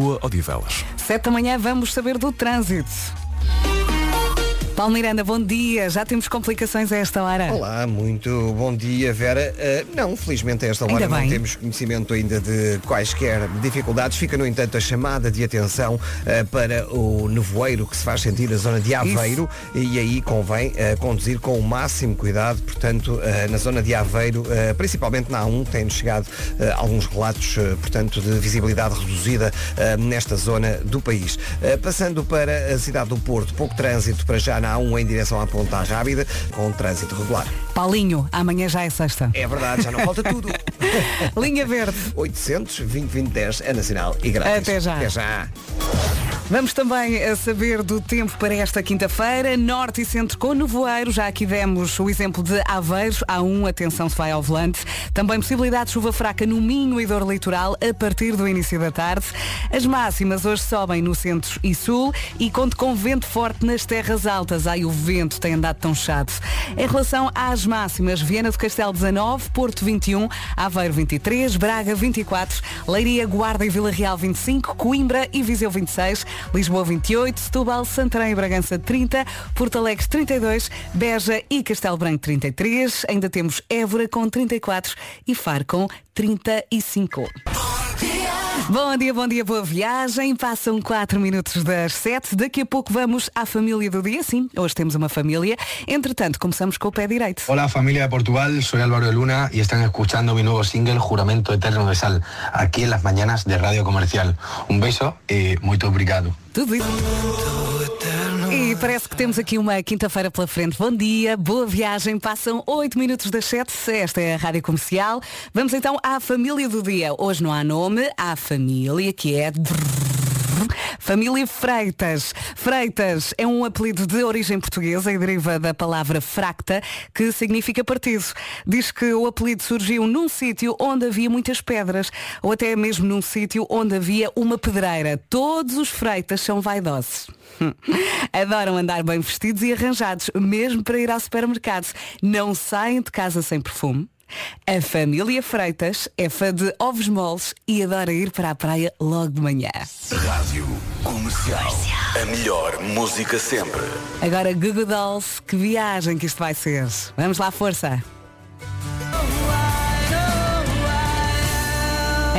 Lisboa, Odivelas. Sete da manhã vamos saber do trânsito. Paulo Miranda, bom dia. Já temos complicações a esta hora? Olá, muito bom dia, Vera. Uh, não, felizmente a esta hora não temos conhecimento ainda de quaisquer dificuldades. Fica, no entanto, a chamada de atenção uh, para o nevoeiro que se faz sentir na zona de Aveiro e aí convém uh, conduzir com o máximo cuidado, portanto, na zona de Aveiro, principalmente na A1, têm-nos chegado alguns relatos, portanto, de visibilidade reduzida nesta zona do país. Passando para a cidade do Porto, pouco trânsito para já na A1 em direção à Ponta Rábida, com trânsito regular. Paulinho, amanhã já é sexta. É verdade, já não falta tudo. Linha Verde. 800 2010 é nacional e grátis. Até já. Até já. Vamos também a saber do tempo para esta quinta-feira. Norte e centro com nevoeiro. Já aqui demos o exemplo de Aveiro. Há um, atenção se vai ao volante. Também possibilidade de chuva fraca no Minho e dor litoral a partir do início da tarde. As máximas hoje sobem no centro e sul e conto com vento forte nas terras altas. Ai, o vento tem andado tão chato. Em relação às máximas, Viana do Castelo 19, Porto 21, Aveiro 23, Braga 24, Leiria, Guarda e Vila Real 25, Coimbra e Viseu 26, Lisboa 28, Setúbal, Santarém e Bragança 30, Porto Alegre 32, Beja e Castelo Branco 33, ainda temos Évora com 34 e Faro com 35. Bom dia, bom dia, boa viagem. Passam 4 minutos das 7. Daqui a pouco vamos à família do dia. Sim, hoje temos uma família. Entretanto, começamos com o pé direito. Hola familia de Portugal, soy Álvaro de Luna y están escuchando mi nuevo single Juramento Eterno de Sal, aquí en las mañanas de Radio Comercial. Un beso y muy obrigado. Tudo isso. E parece que temos aqui uma quinta-feira pela frente. Bom dia, boa viagem. Passam 8 minutos das 7. Esta é a Rádio Comercial. Vamos então à família do dia. Hoje não há nome, há família que é. Família Freitas. Freitas é um apelido de origem portuguesa e deriva da palavra fracta, que significa partido. Diz que o apelido surgiu num sítio onde havia muitas pedras, ou até mesmo num sítio onde havia uma pedreira. Todos os Freitas são vaidosos. Hum. Adoram andar bem vestidos e arranjados, mesmo para ir ao supermercado. Não saem de casa sem perfume. A família Freitas é fã de ovos moles e adora ir para a praia logo de manhã. Rádio Comercial. A melhor música sempre. Agora Google Dolls, que viagem que isto vai ser. Vamos lá, força!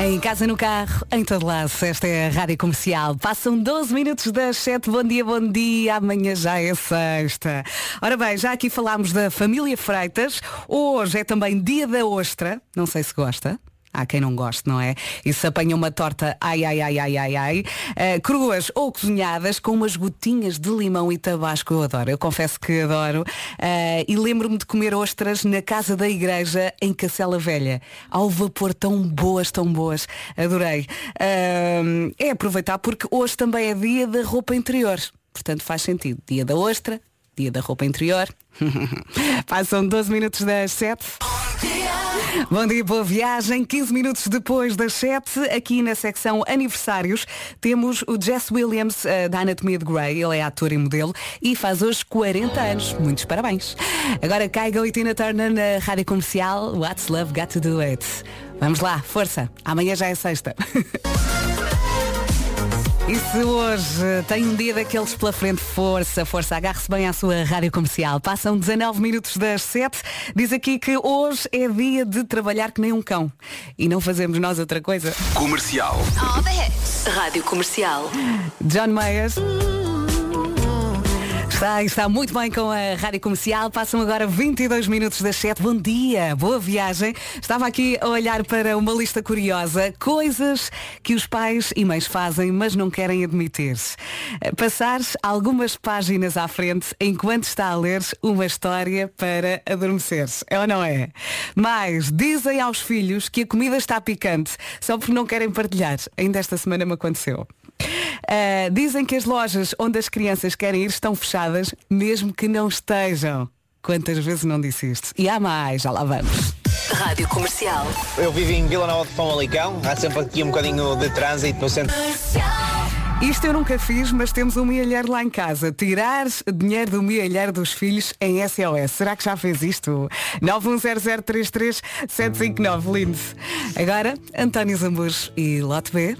Em casa, no carro, em todo lado, esta é a Rádio Comercial. Passam 12 minutos das 7. Bom dia, bom dia. Amanhã já é sexta. Ora bem, já aqui falámos da família Freitas. Hoje é também dia da ostra. Não sei se gosta. Há quem não goste, não é? E se apanha uma torta, ai, ai, ai, ai, ai, ai, uh, cruas ou cozinhadas com umas gotinhas de limão e tabasco, eu adoro. Eu confesso que adoro. Uh, e lembro-me de comer ostras na casa da igreja em Cacela Velha. Ao vapor, tão boas, tão boas. Adorei. Uh, é aproveitar porque hoje também é dia da roupa interior. Portanto, faz sentido. Dia da ostra, dia da roupa interior. Passam 12 minutos das 7. Bom dia, boa viagem. 15 minutos depois das 7, aqui na secção aniversários, temos o Jess Williams uh, da Anatomia de Grey. Ele é ator e modelo e faz hoje 40 anos. Muitos parabéns. Agora Caiga e Tina Turner na rádio comercial. What's Love Got to Do It? Vamos lá, força. Amanhã já é sexta. E se hoje tem um dia daqueles pela frente, força, força, agarre-se bem à sua rádio comercial. Passam 19 minutos das 7. Diz aqui que hoje é dia de trabalhar que nem um cão. E não fazemos nós outra coisa. Comercial. All the hits. Rádio Comercial. John Mayers. Está, está muito bem com a Rádio Comercial. Passam agora 22 minutos das 7. Bom dia, boa viagem. Estava aqui a olhar para uma lista curiosa. Coisas que os pais e mães fazem, mas não querem admitir. Passar algumas páginas à frente enquanto está a ler uma história para adormecer. É ou não é? Mas dizem aos filhos que a comida está picante só porque não querem partilhar. Ainda esta semana me aconteceu. Uh, dizem que as lojas onde as crianças querem ir estão fechadas, mesmo que não estejam. Quantas vezes não disse isto? E há mais, já lá vamos. Rádio Comercial. Eu vivo em Vila Nova de Famalicão, há sempre aqui um bocadinho de trânsito no centro. Isto eu nunca fiz, mas temos um milheiro lá em casa. Tirar dinheiro do milheiro dos filhos em SOS. Será que já fez isto? 910033759, lindo. Agora, António Zambujo e Lote B.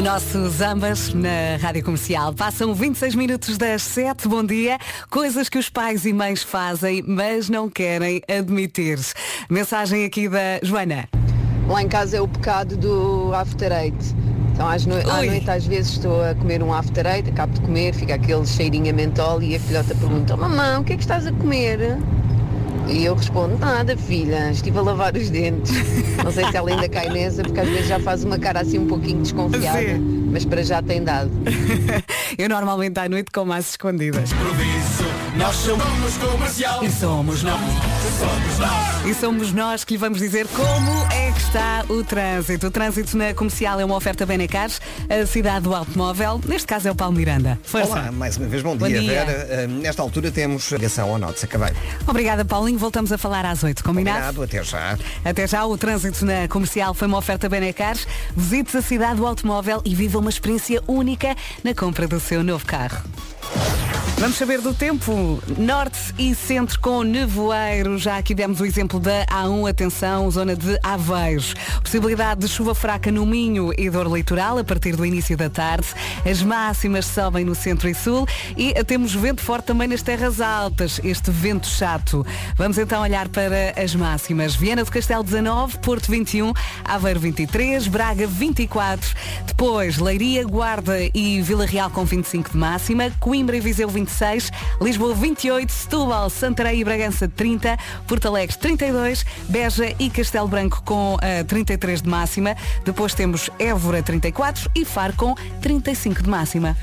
O nosso Zambas na Rádio Comercial. Passam 26 minutos das 7. Bom dia. Coisas que os pais e mães fazem, mas não querem admitir-se. Mensagem aqui da Joana. Lá em casa é o pecado do after eight. Então às no... à noite às vezes estou a comer um after eight, acabo de comer, fica aquele cheirinho a mentol e a filhota pergunta, mamãe, o que é que estás a comer? E eu respondo, nada filha, estive a lavar os dentes. Não sei se ela ainda cai nessa, porque às vezes já faz uma cara assim um pouquinho desconfiada, Sim. mas para já tem dado. Eu normalmente à noite como às escondidas. Nós somos comercial. E somos nós. E somos nós que lhe vamos dizer como é que está o trânsito. O trânsito na comercial é uma oferta Benecares, a cidade do automóvel. Neste caso é o Paulo Miranda. Força. Olá, mais uma vez bom, Bom dia, dia. Vera. Eh, Nesta altura temos ligação ao Norte Sacabeiro. Obrigada, Paulinho. Voltamos a falar às 8. Combinado? Combinado, até já. Até já, o trânsito na comercial foi uma oferta Benecares. Visite a cidade do automóvel e viva uma experiência única na compra do seu novo carro. Vamos saber do tempo. Norte e centro com nevoeiro. Já aqui demos o exemplo da A1, atenção, zona de Aveiros. Possibilidade de chuva fraca no Minho e dor litoral a partir do início da tarde. As máximas sobem no centro e sul e temos vento forte também nas terras altas. Este vento chato. Vamos então olhar para as máximas. Viana do Castelo 19, Porto 21, Aveiro 23, Braga 24. Depois, Leiria, Guarda e Vila Real com 25 de máxima. Coimbra e Viseu 26. Lisboa 28. Setúbal, Santarém e Bragança 30. Porto Alegre 32. Beja e Castelo Branco com eh, 33 de máxima. Depois temos Évora 34 e Faro com 35 de máxima.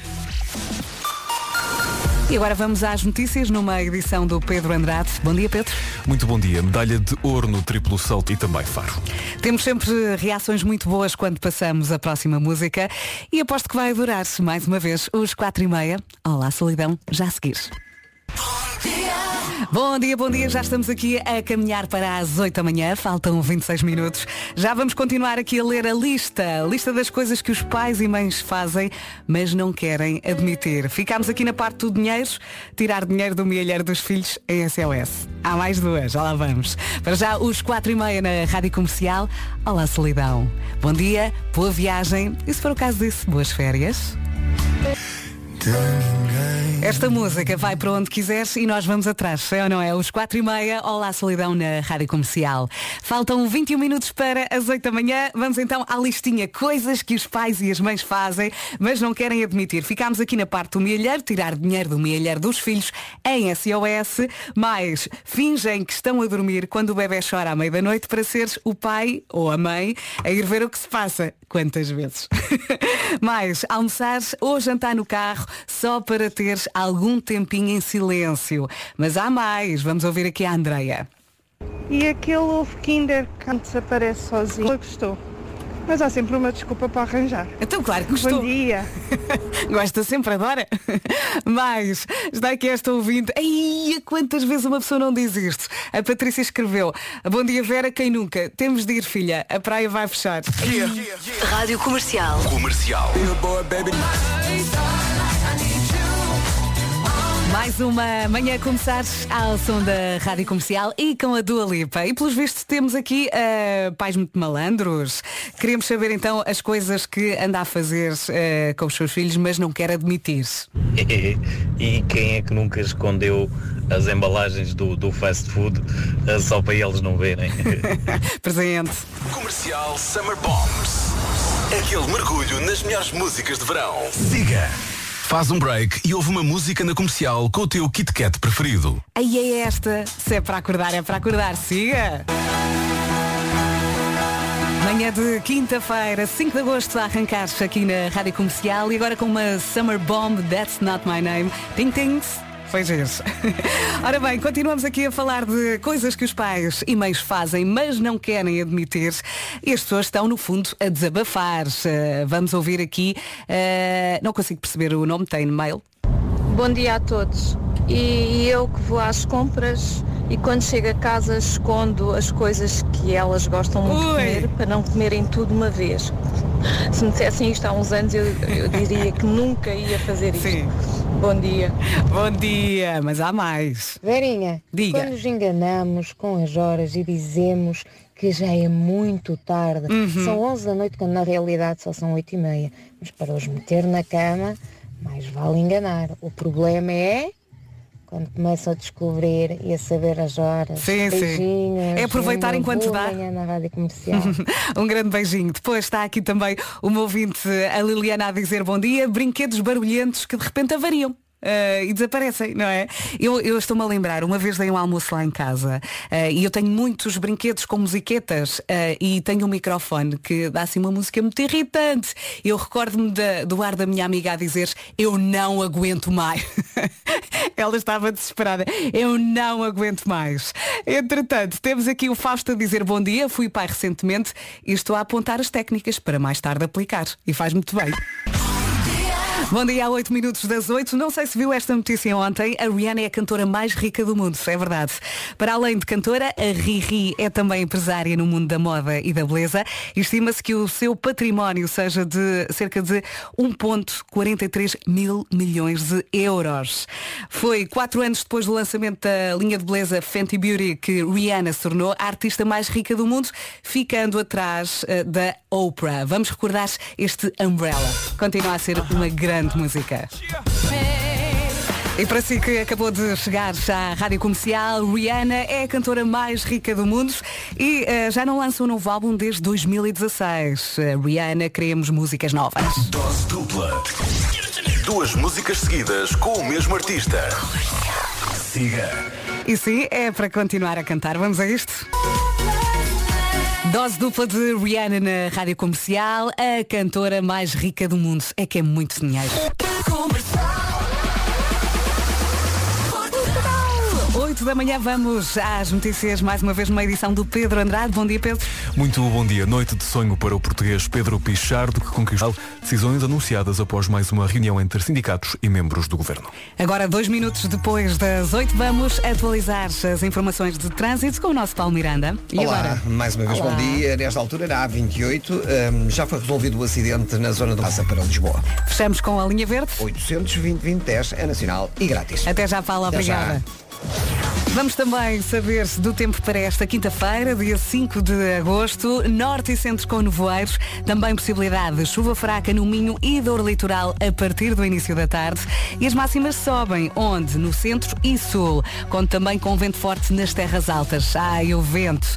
E agora vamos às notícias numa edição do Pedro Andrade. Bom dia, Pedro. Muito bom dia. Medalha de ouro no triplo salto e também faro. Temos sempre reações muito boas quando passamos a próxima música e aposto que vai durar mais uma vez os quatro e meia. Olá, solidão, já a seguir. Bom dia, bom dia. Já estamos aqui a caminhar para as 8 da manhã. Faltam 26 minutos. Já vamos continuar aqui a ler a lista. A lista das coisas que os pais e mães fazem, mas não querem admitir. Ficámos aqui na parte do dinheiro. Tirar dinheiro do milheiro dos filhos em SOS. Há mais duas. Já lá vamos. Para já, os 4 e meia na Rádio Comercial. Olá, solidão. Bom dia, boa viagem. E se for o caso disso, boas férias. Esta música vai para onde quiseres e nós vamos atrás, é ou não é? Os 4 e meia, Olá Solidão na Rádio Comercial. Faltam 21 minutos para as 8 da manhã. Vamos então à listinha. Coisas que os pais e as mães fazem, mas não querem admitir. Ficámos aqui na parte do milheiro, tirar dinheiro do milheiro dos filhos em SOS, mas fingem que estão a dormir quando o bebê chora à meia da noite para seres o pai ou a mãe a ir ver o que se passa. Quantas vezes? mais, almoçar ou jantar no carro só para teres algum tempinho em silêncio. Mas há mais. Vamos ouvir aqui a Andreia. E aquele ovo Kinder que desaparece sozinho. Eu gostou. Mas há sempre uma desculpa para arranjar. Então, claro que gostou. Bom dia. Gosta sempre, adora. Mas está aqui esta ouvinte. Ai, quantas vezes uma pessoa não diz isto? A Patrícia escreveu. Bom dia, Vera, quem nunca? Temos de ir, filha. A praia vai fechar. Rádio Comercial. Comercial. Mais uma manhã a começar ao som da Rádio Comercial e com a Dua Lipa. E pelos vistos temos aqui eh, pais muito malandros. Queríamos saber então as coisas que anda a fazer eh, com os seus filhos, mas não quer admitir. e quem é que nunca escondeu as embalagens do, do fast food eh, só para eles não verem? Presente. Comercial Summer Bombs. Aquele mergulho nas melhores músicas de verão. Siga. Faz um break e ouve uma música na comercial com o teu Kit Kat preferido. Aí é esta. Se é para acordar, é para acordar. Siga! Manhã de quinta-feira, 5 de agosto, a arrancar aqui na Rádio Comercial e agora com uma Summer Bomb, That's Not My Name. Ting Tings. Foi isso. Ora bem, continuamos aqui a falar de coisas que os pais e mães fazem, mas não querem admitir. E as pessoas estão, no fundo, a desabafar. Vamos ouvir aqui. eh, não consigo perceber o nome, tem mail. Bom dia a todos. E eu que vou às compras e quando chego a casa escondo as coisas que elas gostam muito de comer para não comerem tudo uma vez. Se me dissessem isto há uns anos eu, eu diria que nunca ia fazer isto. Sim. Bom dia. Bom dia, mas há mais. Verinha, Diga. quando nos enganamos com as horas e dizemos que já é muito tarde. Uhum. São 11 da noite, quando na realidade só são 8 e meia. Mas para os meter na cama, mais vale enganar. O problema é quando começam a descobrir e a saber as horas. Sim, sim. É aproveitar enquanto dá. na Rádio Comercial. um grande beijinho. Depois está aqui também o meu ouvinte, a Liliana, a dizer bom dia. Brinquedos barulhentos que de repente avariam. Eh, e desaparecem, não é? Eu, eu estou-me a lembrar, uma vez dei um almoço lá em casa eh, e eu tenho muitos brinquedos com musiquetas eh, e tenho um microfone que dá assim uma música muito irritante. Eu recordo-me do ar da minha amiga a dizer eu não aguento mais. Ela estava desesperada. Eu não aguento mais. Entretanto, temos aqui o Fausto a dizer bom dia. Fui pai recentemente e estou a apontar as técnicas para mais tarde aplicar. E faz muito bem. Bom dia, há 8 minutos das 8. Não sei se viu esta notícia ontem. A Rihanna é a cantora mais rica do mundo, é verdade. Para além de cantora, a Riri é também empresária no mundo da moda e da beleza. Estima-se que o seu património seja de cerca de 1,43 mil milhões de euros. Foi quatro anos depois do lançamento da linha de beleza Fenty Beauty que Rihanna se tornou a artista mais rica do mundo, ficando atrás eh, da Oprah. Vamos recordar este Umbrella. Continua a ser uma grande música. E para si que acabou de chegar à Rádio Comercial, Rihanna é a cantora mais rica do mundo e eh, já não lança um novo álbum desde 2016. Eh, Rihanna, queremos músicas novas. Dose dupla. Duas músicas seguidas com o mesmo artista. Siga. E sim, é para continuar a cantar. Vamos a isto? Dose dupla de Rihanna na Rádio Comercial, a cantora mais rica do mundo. É que é muito dinheiro. 8 da manhã vamos às notícias mais uma vez numa edição do Pedro Andrade. Bom dia, Pedro. Muito bom dia. Noite de sonho para o português Pedro Pichardo, que conquistou decisões anunciadas após mais uma reunião entre sindicatos e membros do governo. Agora, dois minutos depois das 8, vamos atualizar as informações de trânsito com o nosso Paulo Miranda. E Olá, agora? mais uma vez Olá. bom dia. Nesta altura, na A28, hum, já foi resolvido o acidente na zona do Passa para Lisboa. Fechamos com a linha verde. 820 2010 é nacional e grátis. Até já, Paula. Até já. Vamos também saber do tempo para esta quinta-feira, dia 5 de agosto, norte e centro com nevoeiros, também possibilidade de chuva fraca no Minho e dor litoral a partir do início da tarde. E as máximas sobem, onde? No centro e sul, conto também com vento forte nas terras altas. Ai, o vento.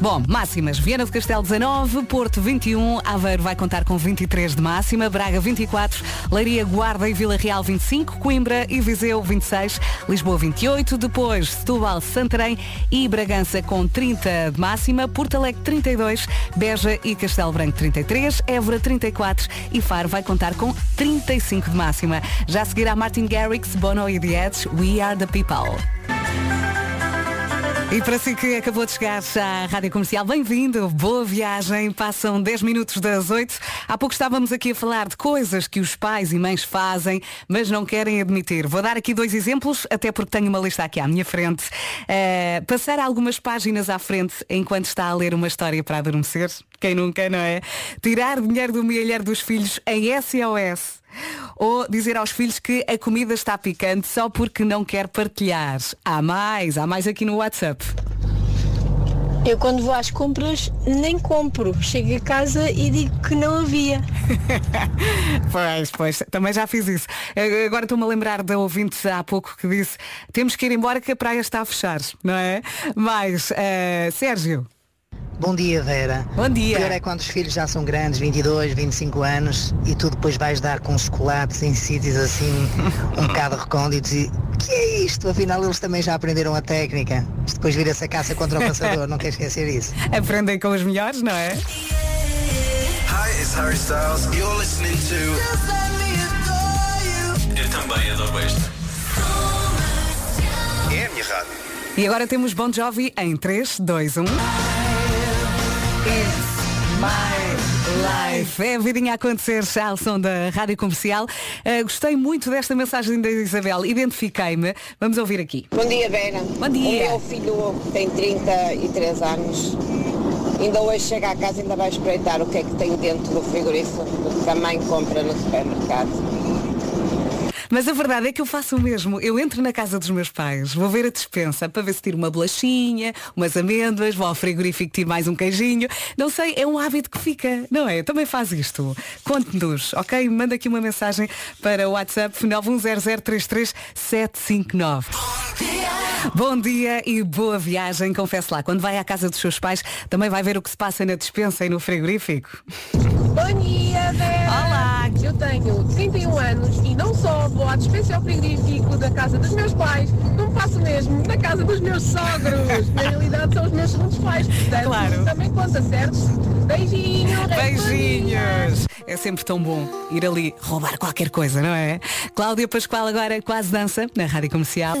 Bom, máximas. Viana do Castelo 19, Porto 21, Aveiro vai contar com 23 de máxima, Braga 24, Leiria, Guarda e Vila Real 25, Coimbra e Viseu 26, Lisboa 28, depois Setúbal, Santarém e Bragança com 30 de máxima, Porto Alegre 32, Beja e Castelo Branco 33, Évora 34 e Faro vai contar com 35 de máxima. Já a seguir a Martin Garrix, Bono e The Edge, We Are the People. E para si que acabou de chegar à Rádio Comercial, bem-vindo, boa viagem. Passam 10 minutos das 8. Há pouco estávamos aqui a falar de coisas que os pais e mães fazem, mas não querem admitir. Vou dar aqui dois exemplos, até porque tenho uma lista aqui à minha frente. Eh, passar algumas páginas à frente enquanto está a ler uma história para adormecer. Quem nunca, não é? Tirar dinheiro do milheiro dos filhos em SOS. Ou dizer aos filhos que a comida está picante só porque não quer partilhar. Há mais, há mais aqui no WhatsApp. Eu quando vou às compras nem compro. Chego a casa e digo que não havia. Pois, pois, também já fiz isso. Eh, Agora estou-me a lembrar da ouvinte há pouco que disse temos que ir embora que a praia está a fechar, não é? Mas, eh, Sérgio. Bom dia, Vera. Bom dia. Pior é quando os filhos já são grandes, 22, 25 anos, e tu depois vais dar com chocolates em sítios assim, um bocado recônditos e que é isto? Afinal, eles também já aprenderam a técnica. Isto depois vira-se a caça contra o caçador, não quer esquecer isso. Aprendem com os melhores, não é? Hi, it's Harry Styles. You're listening to. Eu também adoro este. É a minha rádio. E agora temos Bon Jovi em um. 3, 2, 1. My life. É a vidinha a acontecer ao som da Rádio Comercial. Uh, gostei muito desta mensagem da Isabel. Identifiquei-me. Vamos ouvir aqui. Bom dia, Vera. Bom dia. O meu filho tem 33 anos. Ainda hoje chega à casa e ainda vai espreitar o que é que tem dentro do frigorífico, que a mãe compra no supermercado. Mas a verdade é que eu faço o mesmo. Eu entro na casa dos meus pais, vou ver a despensa para ver se tiro uma bolachinha, umas amêndoas, vou ao frigorífico tiro mais um queijinho. Não sei, é um hábito que fica, não é? Também faz isto. Conte-nos, ok? Manda aqui uma mensagem para o WhatsApp 910033759. Bom dia e boa viagem. Confesse lá, quando vai à casa dos seus pais, também vai ver o que se passa na despensa e no frigorífico. Bom dia, Vera! Olá! Eu tenho 31 anos e não só vou à dispensa ao frigorífico da casa dos meus pais, como faço mesmo na casa dos meus sogros. Na realidade são os meus segundos pais, portanto Claro. também conta, certo? Beijinho! Beijinhos! É sempre tão bom ir ali roubar qualquer coisa, não é? Cláudia Pascoal agora quase dança na Rádio Comercial.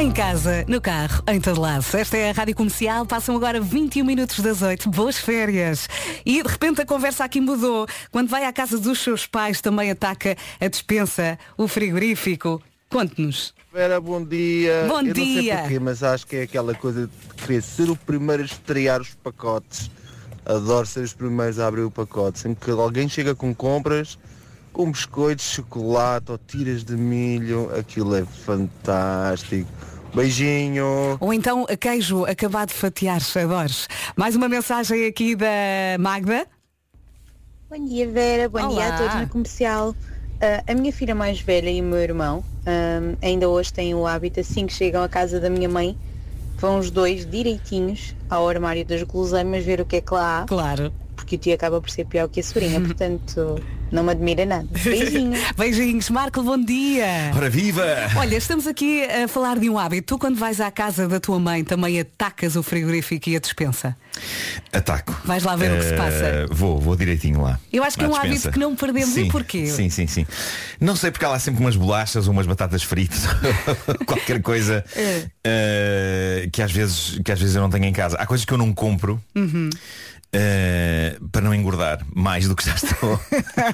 Em casa, no carro, em todo lado. Esta é a Rádio Comercial, passam agora 21 minutos das 8. Boas férias! E de repente a conversa aqui mudou. Quando vai à casa dos seus pais também ataca a o frigorífico. Conte-nos. Vera, bom dia. Bom Eu não sei dia. porquê, mas acho que é aquela coisa de querer ser o primeiro a estrear os pacotes. Adoro ser os primeiros a abrir o pacote. Sempre que alguém chega com compras, com biscoitos, chocolate ou tiras de milho, aquilo é fantástico. Beijinho. Ou então a queijo acabado de fatiar, adores. Mais uma mensagem aqui da Magda. Bom dia Vera, bom dia a Olá. todos na comercial. Ah, a minha filha mais velha e o meu irmão ah, ainda hoje têm o hábito, assim que chegam à casa da minha mãe, vão os dois direitinhos ao armário das guloseimas ver o que é que lá há. Claro. Porque o tio acaba por ser pior que a sobrinha, portanto não me admira nada. Beijinhos. Beijinhos, Marco, bom dia. Ora viva! Olha, estamos aqui a falar de um hábito. Tu quando vais à casa da tua mãe também atacas o frigorífico e a despensa. Ataco. Vais lá ver o que se Eh, passa. Vou, vou direitinho lá. Eu acho que é um despensa. hábito que não perdemos. Sim, E porquê? Sim, sim, sim. Não sei porque há lá sempre umas bolachas ou umas batatas fritas, qualquer coisa eh, que, às vezes, que às vezes eu não tenho em casa. Há coisas que eu não compro. Uhum. Eh, para não engordar mais do que já estou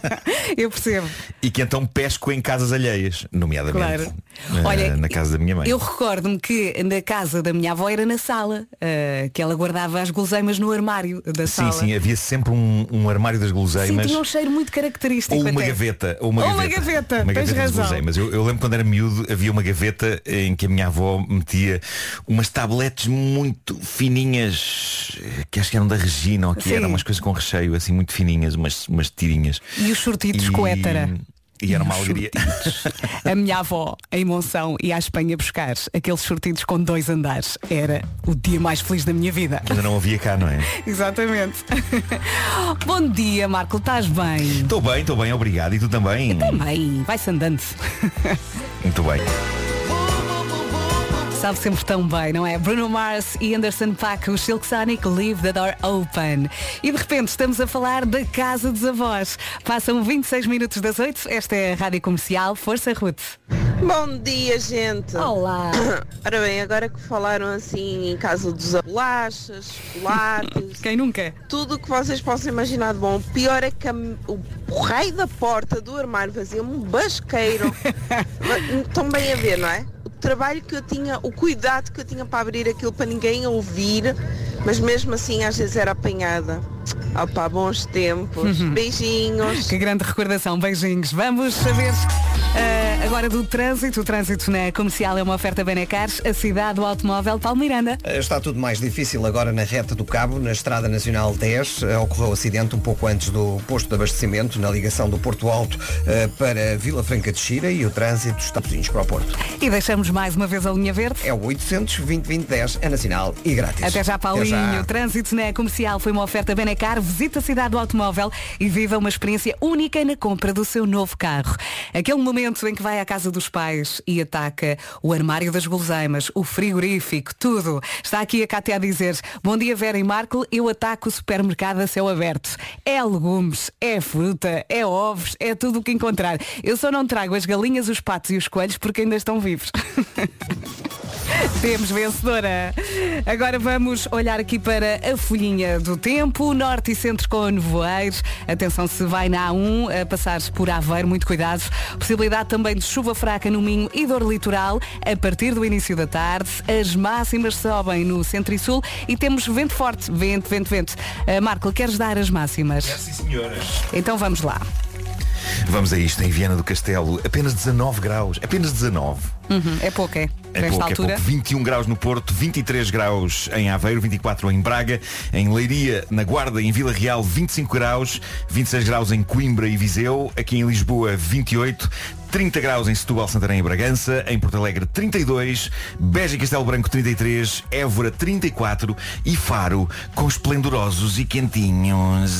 Eu percebo. e que então pesco em casas alheias, nomeadamente Claro. Eh, Olha, na casa da minha mãe. Eu recordo-me que na casa da minha avó era na sala, eh, que ela guardava as guloseimas no armário da Sim, sala. sim, havia sempre um, um armário das Sim, guloseimas. tinha um cheiro muito característico. Ou uma até. gaveta. Ou uma Ou uma gaveta. gaveta, Uma gaveta razão. guloseimas. Eu, eu lembro quando era miúdo, havia uma gaveta em que a minha avó metia umas tabletes muito fininhas, que acho que eram da Regina, ou que Sim. eram umas coisas com recheio, assim, muito fininhas, umas, umas tirinhas. E os sortidos E- com étara. E era uma alegria. A minha avó, em Monção, ia à Espanha buscar aqueles sortidos com dois andares. Era o dia mais feliz da minha vida. Ainda não havia cá, não é? Exatamente. Bom dia, Marco, estás bem? Estou bem, estou bem, obrigado. E tu também? Também, vai-se andando. Muito bem. Sabe sempre tão bem, não é? Bruno Mars e Anderson Paak, o Silk Sonic, Leave the Door Open. E de repente estamos a falar da Casa dos Avós. Passam 26 minutos das 8. Esta é a Rádio Comercial. Força, Ruth. Bom dia, gente. Olá. Ora bem, agora que falaram assim em casa dos bolachas, chocolates. Quem nunca? Tudo o que vocês possam imaginar de bom. O pior é que a- o, o raio da porta do armário fazia-me um basqueiro. Estão bem a ver, não é? O trabalho que eu tinha, o cuidado que eu tinha para abrir aquilo para ninguém ouvir, mas mesmo assim às vezes era apanhada. Opa, bons tempos. Beijinhos. Que grande recordação. Beijinhos. Vamos saber eh, agora do trânsito. O trânsito na comercial é uma oferta Benecars, a cidade do automóvel Paulo Miranda. Está tudo mais difícil agora na reta do Cabo, na Estrada Nacional 10. Eh, Ocorreu acidente um pouco antes do posto de abastecimento, na ligação do Porto Alto eh, para Vila Franca de Xira e o trânsito está pozinhos para o Porto. E deixamos mais uma vez a linha verde. É o 800 2010 é nacional e grátis. Até já, Paulinho. Até já. O trânsito na comercial foi uma oferta Benecar. Visita a cidade do automóvel e viva uma experiência única na compra do seu novo carro. Aquele momento em que vai à casa dos pais e ataca o armário das guloseimas, o frigorífico, tudo. Está aqui a Cátia a dizer, bom dia Vera e Marco, eu ataco o supermercado a céu aberto. É legumes, é fruta, é ovos, é tudo o que encontrar. Eu só não trago as galinhas, os patos e os coelhos porque ainda estão vivos. Temos vencedora. Agora vamos olhar aqui para a folhinha do tempo, norte e centro com nevoeiros. Atenção se vai na A1 a passar por Aveiro, muito cuidado. Possibilidade também de chuva fraca no Minho e dor litoral a partir do início da tarde. As máximas sobem no centro e sul e temos vento forte, vento, vento, vento. Ah, Marco, queres dar as máximas? Sim, senhoras. Então vamos lá. Vamos a isto, em Viana do Castelo, apenas 19 graus, apenas 19. Uhum, é pouco, é? É pouco, altura. é pouco. 21 graus no Porto, 23 graus em Aveiro, 24 em Braga, em Leiria, na Guarda, em Vila Real, 25 graus, 26 graus em Coimbra e Viseu, aqui em Lisboa, 28, 30 graus em Setúbal, Santarém e Bragança, em Porto Alegre 32, Beja e Castelo Branco 33, Évora 34 e Faro com esplendorosos e quentinhos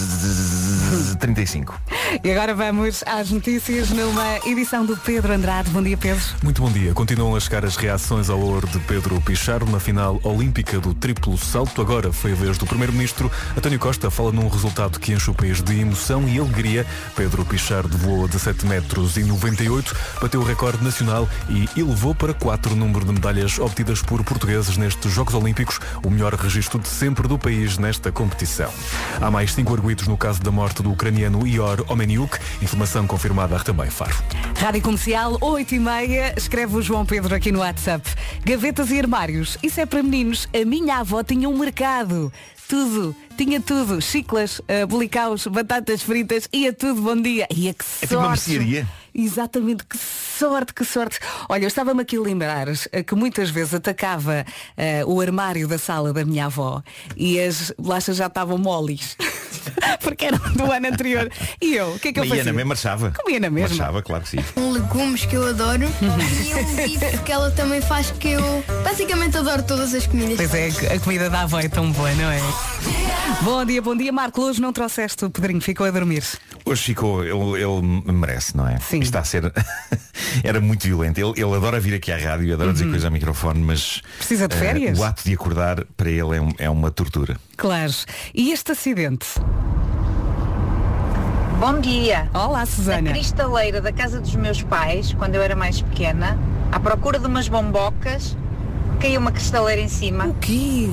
35. E agora vamos às notícias numa edição do Pedro Andrade. Bom dia, Pedro. Muito bom dia. Continuam a chegar as reações ao ouro de Pedro Pichardo na final olímpica do triplo salto. Agora foi a vez do Primeiro-Ministro. António Costa fala num resultado que enche o país de emoção e alegria. Pedro Pichardo voou a 17 metros e 98, bateu o recorde nacional e elevou para 4 o número de medalhas obtidas por portugueses nestes Jogos Olímpicos, o melhor registro de sempre do país nesta competição. Há mais cinco arguídos no caso da morte do ucraniano Ior Omeniuk, informação confirmada também Faro. Rádio Comercial, 8 e meia, escreve o João Pedro aqui no WhatsApp. Gavetas e armários, isso é para meninos. A minha avó tinha um mercado. Tudo, tinha tudo. Chiclas, uh, bolicaus, batatas fritas, ia tudo, bom dia. Ia que sorte. É tipo uma mercearia. Exatamente, que sorte, que sorte. Olha, eu estava-me aqui a lembrar eh, que muitas vezes atacava eh, o armário da sala da minha avó e as bolachas já estavam moles. Porque eram do ano anterior. E eu, o que é que eu Mas ia fazia? na mesma marchava. Comia na mesma. Marchava, claro que sim. Um legumes que eu adoro e um bife que ela também faz que eu basicamente adoro todas as comidas. Pois é, a comida da avó é tão boa, não é? Bom dia, bom dia, Marco. Hoje não trouxeste o Pedrinho, ficou a dormir. Hoje ficou, ele, ele merece, não é? Sim. Está a ser. Era muito violento. Ele, ele adora vir aqui à rádio, adora dizer Uhum. coisas ao microfone, mas. Precisa de eh, férias? o ato de acordar para ele é, um- é uma tortura. Claro. E este acidente? Bom dia. Olá, Susana. Na cristaleira da casa dos meus pais, quando eu era mais pequena, à procura de umas bombocas, caiu uma cristaleira em cima. O quê?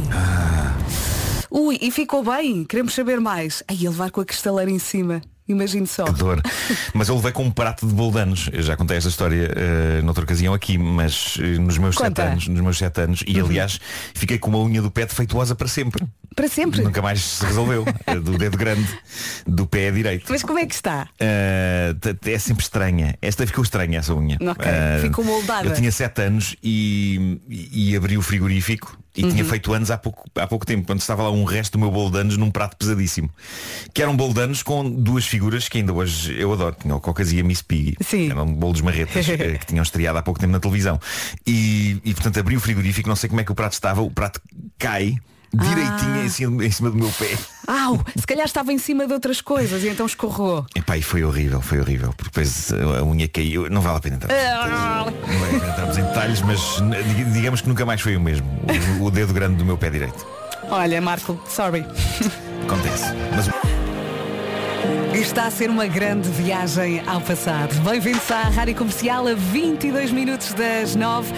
Ui, e ficou bem? Queremos saber mais. Aí ele levar com a cristaleira em cima. Imagino só. Que dor. Mas eu levei com um prato de boldanos. Eu já contei esta história eh, noutra ocasião aqui, mas eh, nos meus Conta. sete anos, nos meus sete anos, e Uhum. aliás, fiquei com uma unha do pé defeituosa para sempre. Para sempre. Nunca mais se resolveu. Do dedo grande do pé direito. Mas como é que está? Uh, é sempre estranha. Esta ficou estranha, essa unha. Ok, Uh, ficou moldada. Eu tinha 7 anos e, e, e abri o frigorífico e Uhum. tinha feito anos há pouco, há pouco tempo, quando estava lá um resto do meu bolo de anos num prato pesadíssimo. Que era um bolo de anos com duas figuras que ainda hoje eu adoro. Tinha o Cocas e a Miss Piggy. Sim. Um bolo dos marretas eh, que tinham estreado há pouco tempo na televisão. E, e portanto abri o frigorífico, não sei como é que o prato estava, o prato cai direitinho Ah. em, cima, em cima do meu pé. Au, se calhar estava em cima de outras coisas e então escorregou. Epá, e foi horrível, foi horrível, porque depois a unha caiu. Não vale a pena entrar. Ah. Não vale a pena entrarmos em detalhes, mas digamos que nunca mais foi o mesmo. O, o dedo grande do meu pé direito. Olha, Marco, sorry. Acontece. Mas Está a ser uma grande viagem ao passado. Bem-vindos à Rádio Comercial a 22 minutos das 9.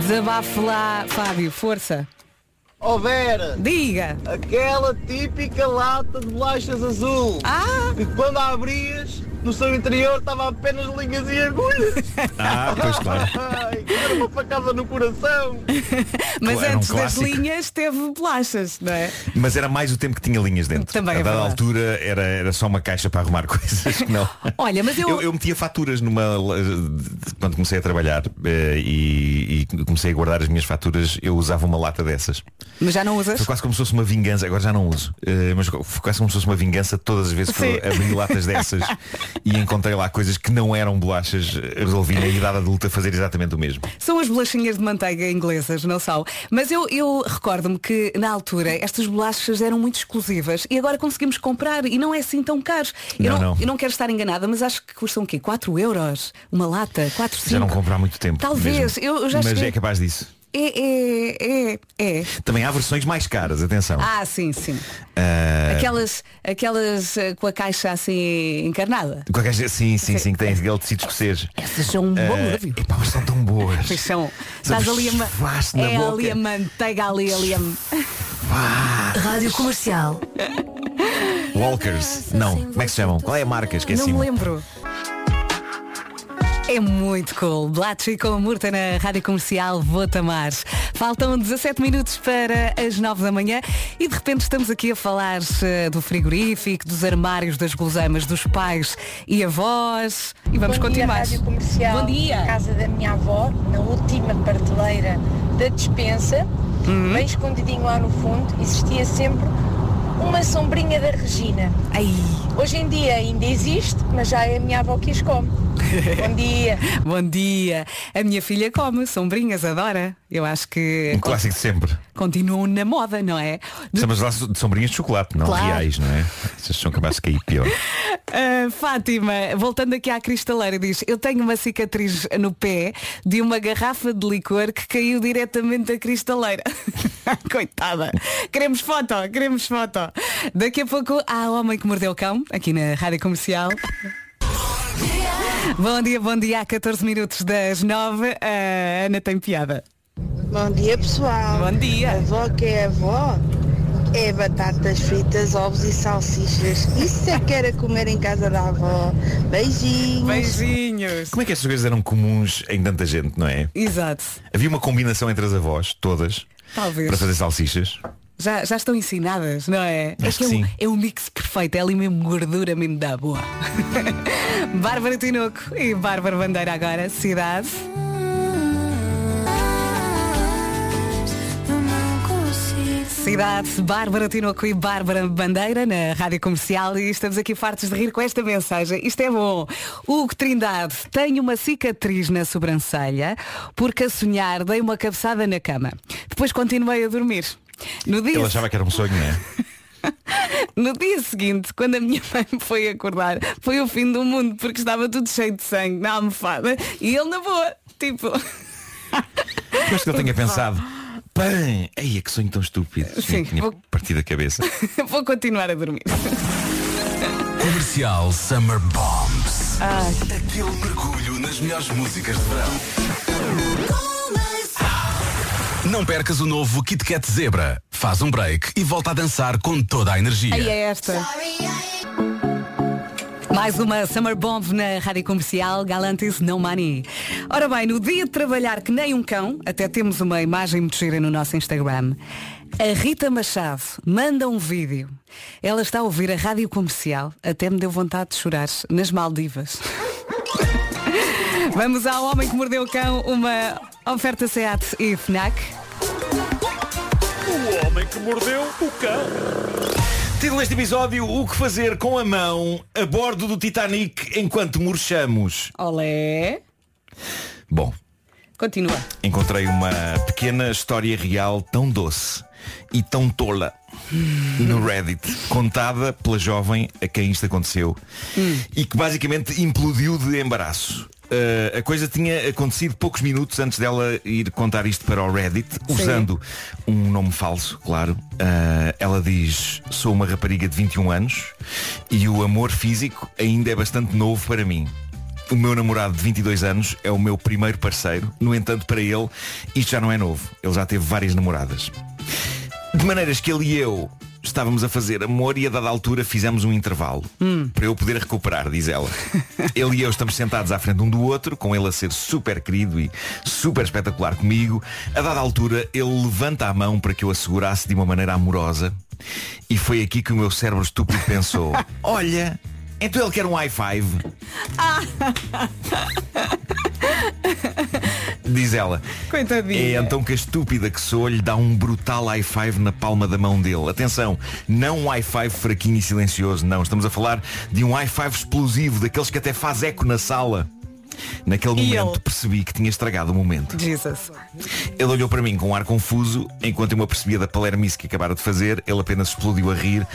Desabafo lá, Fábio, força. Ó Vera! Diga! Aquela típica lata de bolachas azul! Ah! Que quando a abrias, no seu interior estava apenas linhas e agulhas! Ah, pois claro. Ai, que era uma facada no coração! Mas era um antes das clássico. linhas teve bolachas, não é? Mas era mais o tempo que tinha linhas dentro. Também é a dada verdade. altura era, era só uma caixa para arrumar coisas. que Não. Olha, mas eu- eu. metia faturas numa. Quando comecei a trabalhar eh, e, e comecei a guardar as minhas faturas, eu usava uma lata dessas. Mas já não usas? Foi quase como se fosse uma vingança, agora já não uso, eh, mas foi quase como se fosse uma vingança todas as vezes que Sim. eu abri latas dessas e encontrei lá coisas que não eram bolachas, resolvi na idade adulta fazer exatamente o mesmo. São as bolachinhas de manteiga inglesas, não são? Mas eu, eu recordo-me que na altura estas bolachas eram muito exclusivas e agora conseguimos comprar e não é assim tão caro. Eu Não, não. eu não quero estar enganada, mas acho que custam o quê? 4 euros? Uma lata? 4, 5? Já não compro há muito tempo. Talvez, mesmo. eu- eu já Mas cheguei- é capaz disso. É, é, é, é. Também há versões mais caras, atenção. Ah, sim, sim. Ah, Aquelas, aquelas eh, com a caixa assim encarnada. qualquer jeito- Sim, sim, sim, que tem aquele tecido escocês. Essas são um bom Ah, epá, mas são tão boas. Pois são. Estás ali a É boca. ali a manteiga, ali, ali a... Rádio Comercial. Walkers. Não, como é que se chamam? Qual é a marca? Esqueci. Não me lembro. É muito cool. Blatchy com a Murta na Rádio Comercial Vou-te amar. Faltam 17 minutos para as 9 da manhã e de repente estamos aqui a falar eh, do frigorífico, dos armários, das guloseimas dos pais e avós. E vamos Bom continuar. Dia, Rádio Comercial. Bom dia. Na casa da minha avó, na última prateleira da despensa, Uhum. bem escondidinho lá no fundo, existia sempre uma sombrinha da Regina. Hoje em dia ainda existe, mas já é a minha avó que as come. Bom dia. Bom dia. A minha filha come sombrinhas, adora. Eu acho que Um clássico de sempre. continuam na moda, não é? Estamos lá de sombrinhas de chocolate, não Claro. reais, não é? Essas são capazes de cair pior. Uh, Fátima, voltando aqui à cristaleira, diz Eu tenho uma cicatriz no pé de uma garrafa de licor que caiu diretamente da cristaleira Coitada Queremos foto, queremos foto Daqui a pouco há o Homem que Mordeu o Cão Aqui na Rádio Comercial Bom dia, bom dia Há 14 minutos das 9 A Ana tem piada Bom dia pessoal. Bom dia. A avó que é avó é batatas fritas, ovos e salsichas. Isso é que era comer em casa da avó. Beijinhos. Beijinhos. Como é que estas coisas eram comuns em tanta gente, não é? Exato Havia uma combinação entre as avós, todas, Talvez para fazer salsichas. Já, já estão ensinadas, não é? Acho é que é, um, é um mix perfeito, é ali mesmo gordura, mesmo da boa. Bárbara Tinoco e Bárbara Bandeira agora, cidade. Cidade, Bárbara Tinoco e Bárbara Bandeira na Rádio Comercial e estamos aqui fartos de rir com esta mensagem. Isto é bom. Hugo Trindade tem uma cicatriz na sobrancelha porque a sonhar dei uma cabeçada na cama. Depois continuei a dormir. No dia Ele achava que era um sonho, não é? no dia seguinte, quando a minha mãe me foi acordar, foi o fim do mundo, porque estava tudo cheio de sangue na almofada e ele na boa, tipo. Eu acho que ele tenha pensado. Pã! Ei, que sonho tão estúpido. Sim, tinha vou- partido a cabeça. Vou continuar a dormir. Comercial Summer Bombs. Ai. Aquele mergulho nas melhores músicas de verão. Não percas o novo Kit Kat Zebra. Faz um break e volta a dançar com toda a energia. Aí é esta. Mais uma Summer Bomb na Rádio Comercial Galantis No Money. Ora bem, no dia de trabalhar que nem um cão, até temos uma imagem muito gira no nosso Instagram. A Rita Machado manda um vídeo. Ela está a ouvir a Rádio Comercial, até me deu vontade de chorar, nas Maldivas. Vamos ao Homem que Mordeu o Cão, uma oferta SEAT e FNAC. Homem que mordeu o cão. Título deste episódio, o que fazer com a mão a bordo do Titanic enquanto murchamos. Olé. Bom, Continua. encontrei uma pequena história real tão doce e tão tola no Reddit, contada pela jovem a quem isto aconteceu e que basicamente implodiu de embaraço. Uh, a coisa tinha acontecido poucos minutos antes dela ir contar isto para o Reddit, usando um nome falso, claro. Uh, ela diz, sou uma rapariga de 21 anos e o amor físico ainda é bastante novo para mim. O meu namorado de 22 anos é o meu primeiro parceiro. No entanto, para ele, isto já não é novo. Ele já teve várias namoradas. De maneiras que ele e eu estávamos a fazer amor e a dada altura fizemos um intervalo. Para eu poder recuperar, diz ela. ele e eu estamos sentados à frente um do outro, com ele a ser super querido e super espetacular comigo. A dada altura, ele levanta a mão para que eu a segurasse de uma maneira amorosa. E foi aqui que o meu cérebro estúpido pensou, olha, então ele quer um high five. Diz ela. Coitadinha. É então que a estúpida que sou lhe dá um brutal high five na palma da mão dele. Atenção, não um high five fraquinho e silencioso, não. Estamos a falar de um high five explosivo, daqueles que até faz eco na sala. Naquele E momento ele? percebi que tinha estragado o momento. Jesus. Ele olhou para mim com um ar confuso, enquanto eu me apercebia da palermice que acabara de fazer, ele apenas explodiu a rir.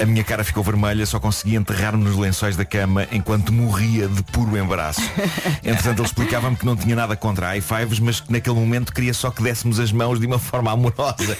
A minha cara ficou vermelha, só conseguia enterrar-me nos lençóis da cama enquanto morria de puro embaraço. Entretanto, ele explicava-me que não tinha nada contra high fives, mas que naquele momento queria só que dessemos as mãos de uma forma amorosa.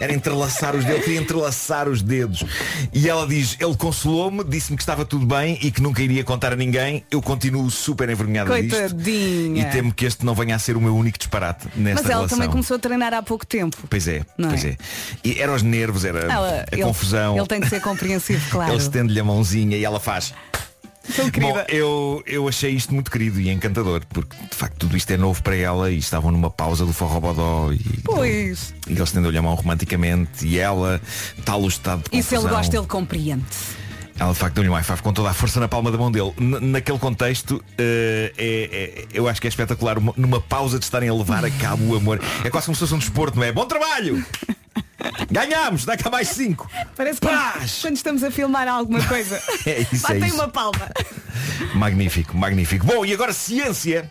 Era entrelaçar os dedos, queria entrelaçar os dedos. E ela diz, ele consolou-me, disse-me que estava tudo bem e que nunca iria contar a ninguém. Eu continuo super envergonhada disto. Coitadinha. E temo que este não venha a ser o meu único disparate nesta Mas ela relação. também começou a treinar há pouco tempo. Pois é, Não pois é? é. E era os nervos, era Ela- a ele- confusão. Ele tem que ser compreensivo, claro. Ele estende-lhe a mãozinha e ela faz. Bom, eu, eu achei isto muito querido e encantador, porque de facto tudo isto é novo para ela e estavam numa pausa do forró bodó e, Pois. e ele estendeu-lhe a mão romanticamente e ela, tal o estado de E se ele confusão, gosta, ele compreende. Ela de facto deu-lhe um high com toda a força na palma da mão dele. N- naquele contexto, eh, é- é- eu acho que é espetacular. uma- numa pausa de estarem a levar a cabo o amor. É quase como se fosse um desporto, não é? Bom trabalho! Ganhámos! Dá cá mais cinco! Parece que quando, quando estamos a filmar alguma coisa. É isso, é Batem isso. uma palma. Magnífico, magnífico. Bom, e agora ciência.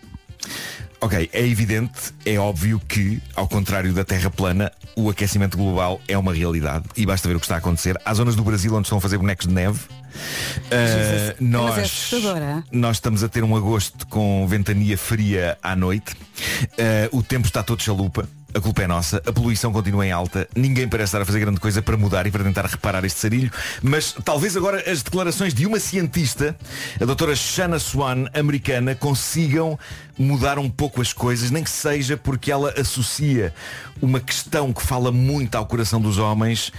Ok, é evidente, é óbvio que, ao contrário da Terra plana, o aquecimento global é uma realidade e basta ver o que está a acontecer. Há zonas do Brasil onde estão a fazer bonecos de neve. Uh, nós, é? nós estamos a ter um agosto com ventania fria à noite. Uh, o tempo está todo chalupa. A culpa é nossa, a poluição continua em alta, ninguém parece estar a fazer grande coisa para mudar e para tentar reparar este sarilho, mas talvez agora as declarações de uma cientista, a doutora Shanna Swan, americana, consigam mudar um pouco as coisas, nem que seja porque ela associa uma questão que fala muito ao coração dos homens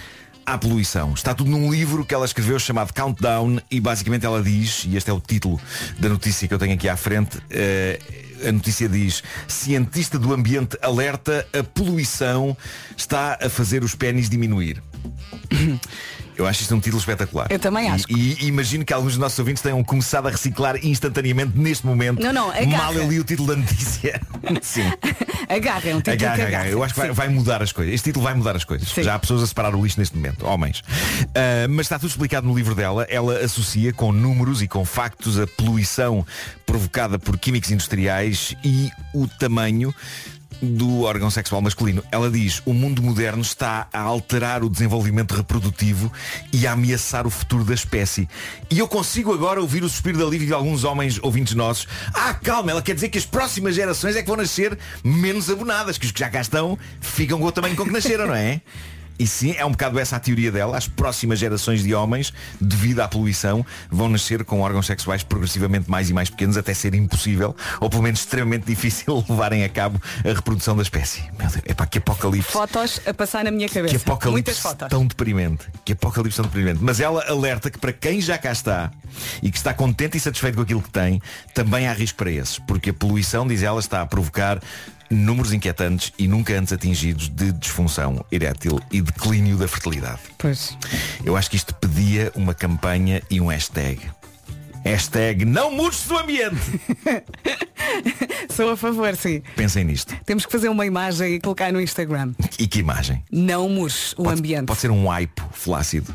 à poluição. Está tudo num livro que ela escreveu chamado Countdown e basicamente ela diz, e este é o título da notícia que eu tenho aqui à frente, eh, a notícia diz Cientista do ambiente alerta a poluição está a fazer os pênis diminuir. Eu acho isto um título espetacular. Eu também acho. E, e imagino que alguns dos nossos ouvintes tenham começado a reciclar instantaneamente neste momento. Não, não, agarra. Mal eu li o título da notícia. Sim. Agarra, é um título Agarra, que agarra. Eu acho que vai, Sim. vai mudar as coisas. Este título vai mudar as coisas. Já há pessoas a separar o lixo neste momento, homens. Ah, mas está tudo explicado no livro dela. Ela associa com números e com factos a poluição provocada por químicos industriais e o tamanho do órgão sexual masculino. Ela diz, o mundo moderno está a alterar o desenvolvimento reprodutivo e a ameaçar o futuro da espécie. E eu consigo agora ouvir o suspiro de alívio de alguns homens ouvintes nossos. Ah, calma, ela quer dizer que as próximas gerações é que vão nascer menos abonadas, que os que já cá estão ficam com o tamanho com que nasceram, não é? E sim, é um bocado essa a teoria dela. As próximas gerações de homens, devido à poluição, vão nascer com órgãos sexuais progressivamente mais e mais pequenos, até ser impossível, ou pelo menos extremamente difícil, levarem a cabo a reprodução da espécie. Meu Deus, epá, que apocalipse. Fotos a passar na minha Que cabeça. Muitas apocalipse tão deprimente. Que apocalipse tão deprimente. Mas ela alerta que para quem já cá está e que está contente e satisfeito com aquilo que tem, também há risco para esses. Porque a poluição, diz ela, está a provocar números inquietantes e nunca antes atingidos de disfunção erétil e declínio da fertilidade. Pois. Eu acho que isto pedia uma campanha e um hashtag. Hashtag não murches do ambiente. Sou a favor, sim. Pensem nisto. Temos que fazer uma imagem e colocar no Instagram. E que imagem? Não murches o ambiente. Pode ser um aipo flácido.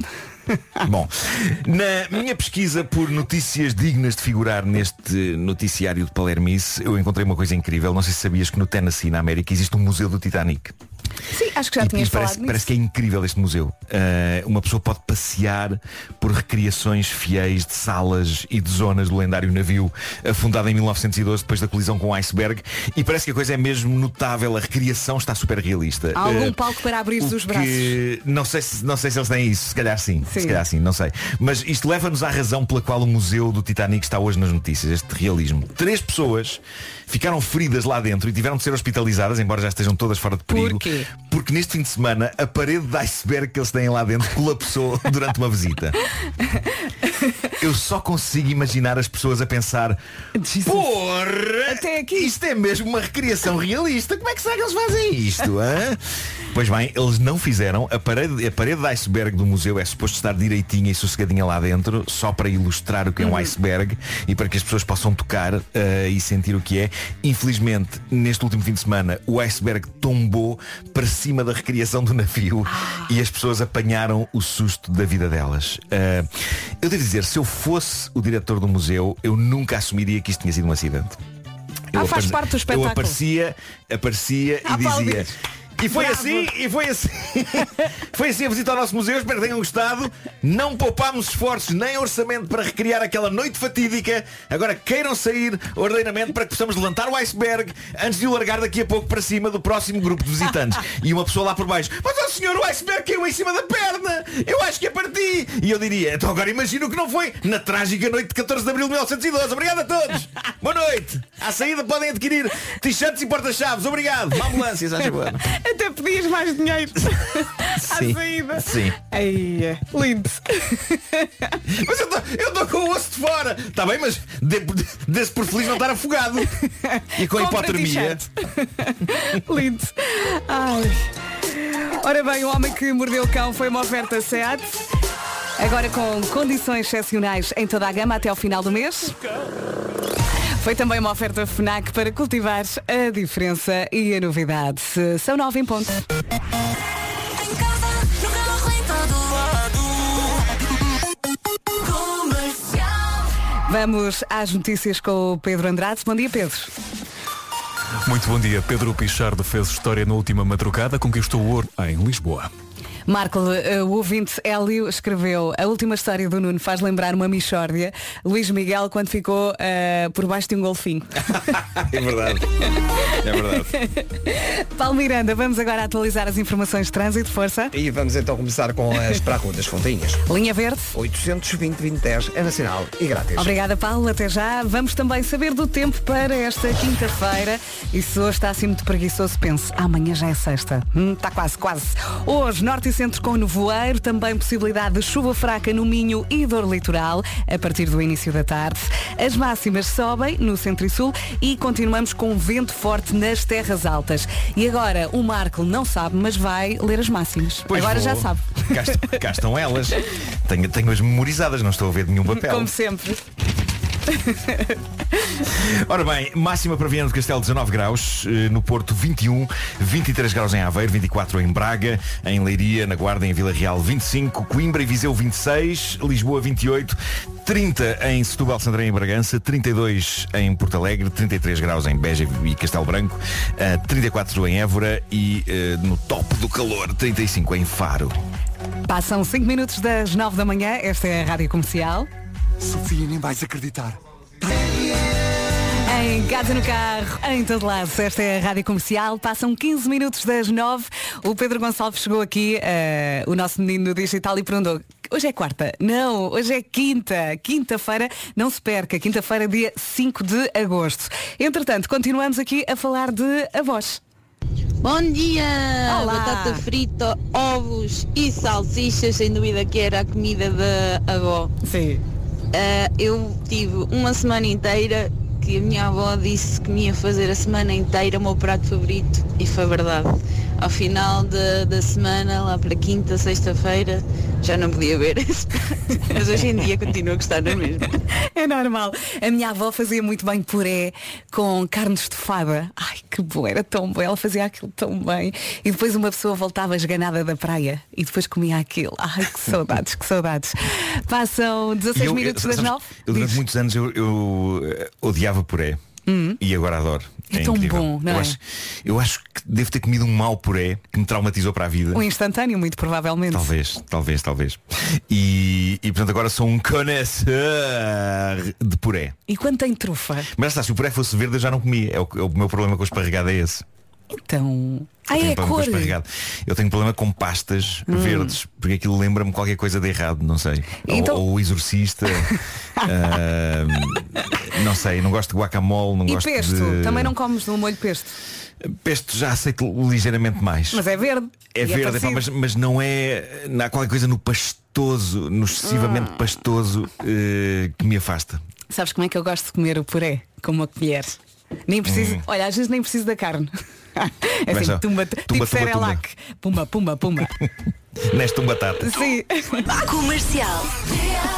Bom, na minha pesquisa por notícias dignas de figurar neste noticiário de Palermice, eu encontrei uma coisa incrível. Não sei se sabias que no Tennessee, na América, existe um museu do Titanic. Sim, acho que já E- tinhas e parece, falado parece nisso. que é incrível este museu. Uh, uma pessoa pode passear por recriações fiéis de salas e de zonas do lendário navio afundado em 1912 depois da colisão com o iceberg e parece que a coisa é mesmo notável. A recriação está super realista. Há algum Uh, palco para abrir os braços? que- não sei, se, não sei se eles têm isso, se calhar sim, Sim. se calhar sim, não sei. Mas isto leva-nos à razão pela qual o Museu do Titanic está hoje nas notícias, este realismo. Três pessoas ficaram feridas lá dentro e tiveram de ser hospitalizadas, embora já estejam todas fora de perigo. Porquê? Porque neste fim de semana a parede de iceberg que eles têm lá dentro colapsou durante uma visita. Eu só consigo imaginar as pessoas a pensar Porra! Até aqui. Isto é mesmo uma recriação realista. Como é que será que eles fazem isto? hã? Pois bem, eles não fizeram. A parede, a parede de iceberg do museu é suposto estar direitinha e sossegadinha lá dentro, só para ilustrar o que é um Uhum. iceberg e para que as pessoas possam tocar eh, e sentir o que é. Infelizmente, neste último fim de semana, o iceberg tombou para cima da recriação do navio e as pessoas apanharam o susto da vida delas. Eh, eu devo dizer, se eu fosse o diretor do museu, eu nunca assumiria que isto tinha sido um acidente. Ah, faz parte do Eu espetáculo. aparecia, aparecia Ah, e dizia. E foi Bravo. assim, e foi assim. foi assim a visita ao nosso museu, espero que tenham gostado. Não poupámos esforços nem orçamento para recriar aquela noite fatídica. Agora queiram sair ordenamente para que possamos levantar o iceberg antes de o largar daqui a pouco para cima do próximo grupo de visitantes. E uma pessoa lá por baixo, mas ó senhor, o iceberg caiu em cima da perna. Eu acho que é para ti. E eu diria, então agora imagino que não foi na trágica noite de 14 de abril de 1912. Obrigado a todos. Boa noite. À saída podem adquirir t-shirts e porta-chaves. Obrigado. Uma ambulância, já chegou. Até pedias mais dinheiro à Sim, saída. sim. Aí, lindo. Mas eu estou com o osso de fora. Está bem, mas dê-se por feliz não estar afogado. E com a Compra hipotermia. lindo. Ai. Ora bem, o homem que mordeu o cão foi uma oferta SEAT. Agora com condições excepcionais em toda a gama até ao final do mês. Foi também uma oferta FNAC para cultivar a diferença e a novidade. São nove em ponto. Vamos às notícias com o Pedro Andrade. Bom dia, Pedro. Muito bom dia. Pedro Pichardo fez história na última madrugada, conquistou o ouro em Lisboa. Marco, eh, o ouvinte Hélio escreveu a última história do Nuno faz lembrar uma Michórdia. Luís Miguel quando ficou eh, por baixo de um golfinho. É verdade. É verdade. Paulo Miranda, vamos agora atualizar as informações de trânsito, força. E vamos então começar com as para a Rua das Fontinhas. Linha Verde. 820 2010 é nacional e grátis. Obrigada, Paulo. Até já. Vamos também saber do tempo para esta quinta-feira. E se hoje está assim muito preguiçoso, pense, amanhã já é sexta. Hum, está quase, quase. Hoje, norte e centro com nevoeiro, também possibilidade de chuva fraca no Minho e dor litoral, a partir do início da tarde. As máximas sobem no centro e sul e continuamos com vento forte nas terras altas. E agora, o Marco não sabe, mas vai ler as máximas. Pois agora vou. já sabe. Cá, cá estão elas. Tenho, tenho-as memorizadas, não estou a ver nenhum papel. Como sempre. Ora bem, máxima para Viana do Castelo 19 graus, eh, no Porto 21, 23 graus em Aveiro, 24 em Braga, em Leiria, na Guarda, em Vila Real 25, Coimbra e Viseu 26, Lisboa 28, 30 em Setúbal, Santarém e Bragança, 32 em Porto Alegre, 33 graus em Beja e Castelo Branco, eh, 34 em Évora e eh, no top do calor 35 em Faro. Passam 5 minutos das 9 da manhã. Esta é a Rádio Comercial. Sofia, nem vais acreditar. Em casa, no carro, em todo lado. Esta é a Rádio Comercial. Passam 15 minutos das 9. O Pedro Gonçalves chegou aqui, eh, o nosso menino do digital, e perguntou. Hoje é quarta? Não, hoje é quinta. Quinta-feira, não se perca. Quinta-feira, dia 5 de agosto. Entretanto, continuamos aqui a falar de avós. Bom dia! Olá. Batata frita, ovos e salsichas, sem dúvida que era a comida da avó. Sim. Eu tive uma semana inteira que a minha avó disse que me ia fazer a semana inteira o meu prato favorito e foi verdade. Ao final da, da semana, lá para quinta, sexta-feira, já não podia ver esse prato. Mas hoje em dia continuo a gostar na mesma. É normal. A minha avó fazia muito bem puré com carne estufada. Ai, que bom, era tão bom. Ela fazia aquilo tão bem. E depois uma pessoa voltava esganada da praia e depois comia aquilo. Ai, que saudades, que saudades. Passam 16 E eu- minutos eu- das sabes, 9. Eu durante muitos anos eu, eu, eh, odiava puré. E agora adoro. É tão incrível. bom, não eu é? Acho, eu acho que devo ter comido um mau puré que me traumatizou para a vida. Um instantâneo, muito provavelmente. Talvez, talvez, talvez. E, e portanto agora sou um connoisseur de puré. E quando tem trufa? Mas está, se o puré fosse verde eu já não comia. É o, é o meu problema com o esparregado é esse. Então. Ai, é cor. Eu tenho problema com pastas Hum. verdes, porque aquilo lembra-me qualquer coisa de errado, não sei. Ou- Então- Ou, o exorcista. ah, não sei, não gosto de guacamole, não E gosto pesto? de. Também não comes no molho pesto. Pesto já aceito ligeiramente mais. Mas é verde. É E verde, parecido. epá, mas, mas não é. Há qualquer coisa no pastoso, no Hum. excessivamente pastoso eh, que me afasta. Sabes como é que eu gosto de comer o puré? Com uma colher. Nem preciso. Hum. Olha, às vezes nem preciso da carne. É assim, tumba, Tumba, tipo tumba, Cerelac. Pumba, pumba, pumba. Nesta um batata. Sim. Comercial.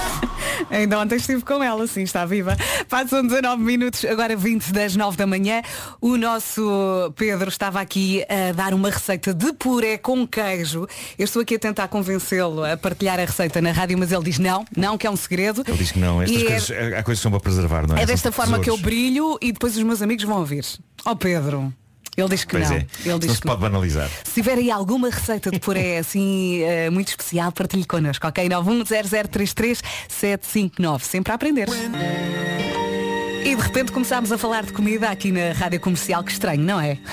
Ainda ontem estive com ela, sim, está viva. Passam 19 minutos, agora 20 das 9 da manhã. O nosso Pedro estava aqui a dar uma receita de puré com queijo. Eu estou aqui a tentar convencê-lo a partilhar a receita na rádio, mas ele diz não, não, que é um segredo. Ele diz que não, estas E é- coisas, há coisas que são para preservar, não é? É São desta forma que eu brilho e depois os meus amigos vão ouvir. Ó Pedro, ele diz que Pois não. é, Ele não diz se que pode banalizar. se tiver aí alguma receita de puré assim eh, muito especial, partilhe connosco, ok? 910033759. Sempre a aprender. E de repente começámos a falar de comida aqui na Rádio Comercial, que estranho, não é?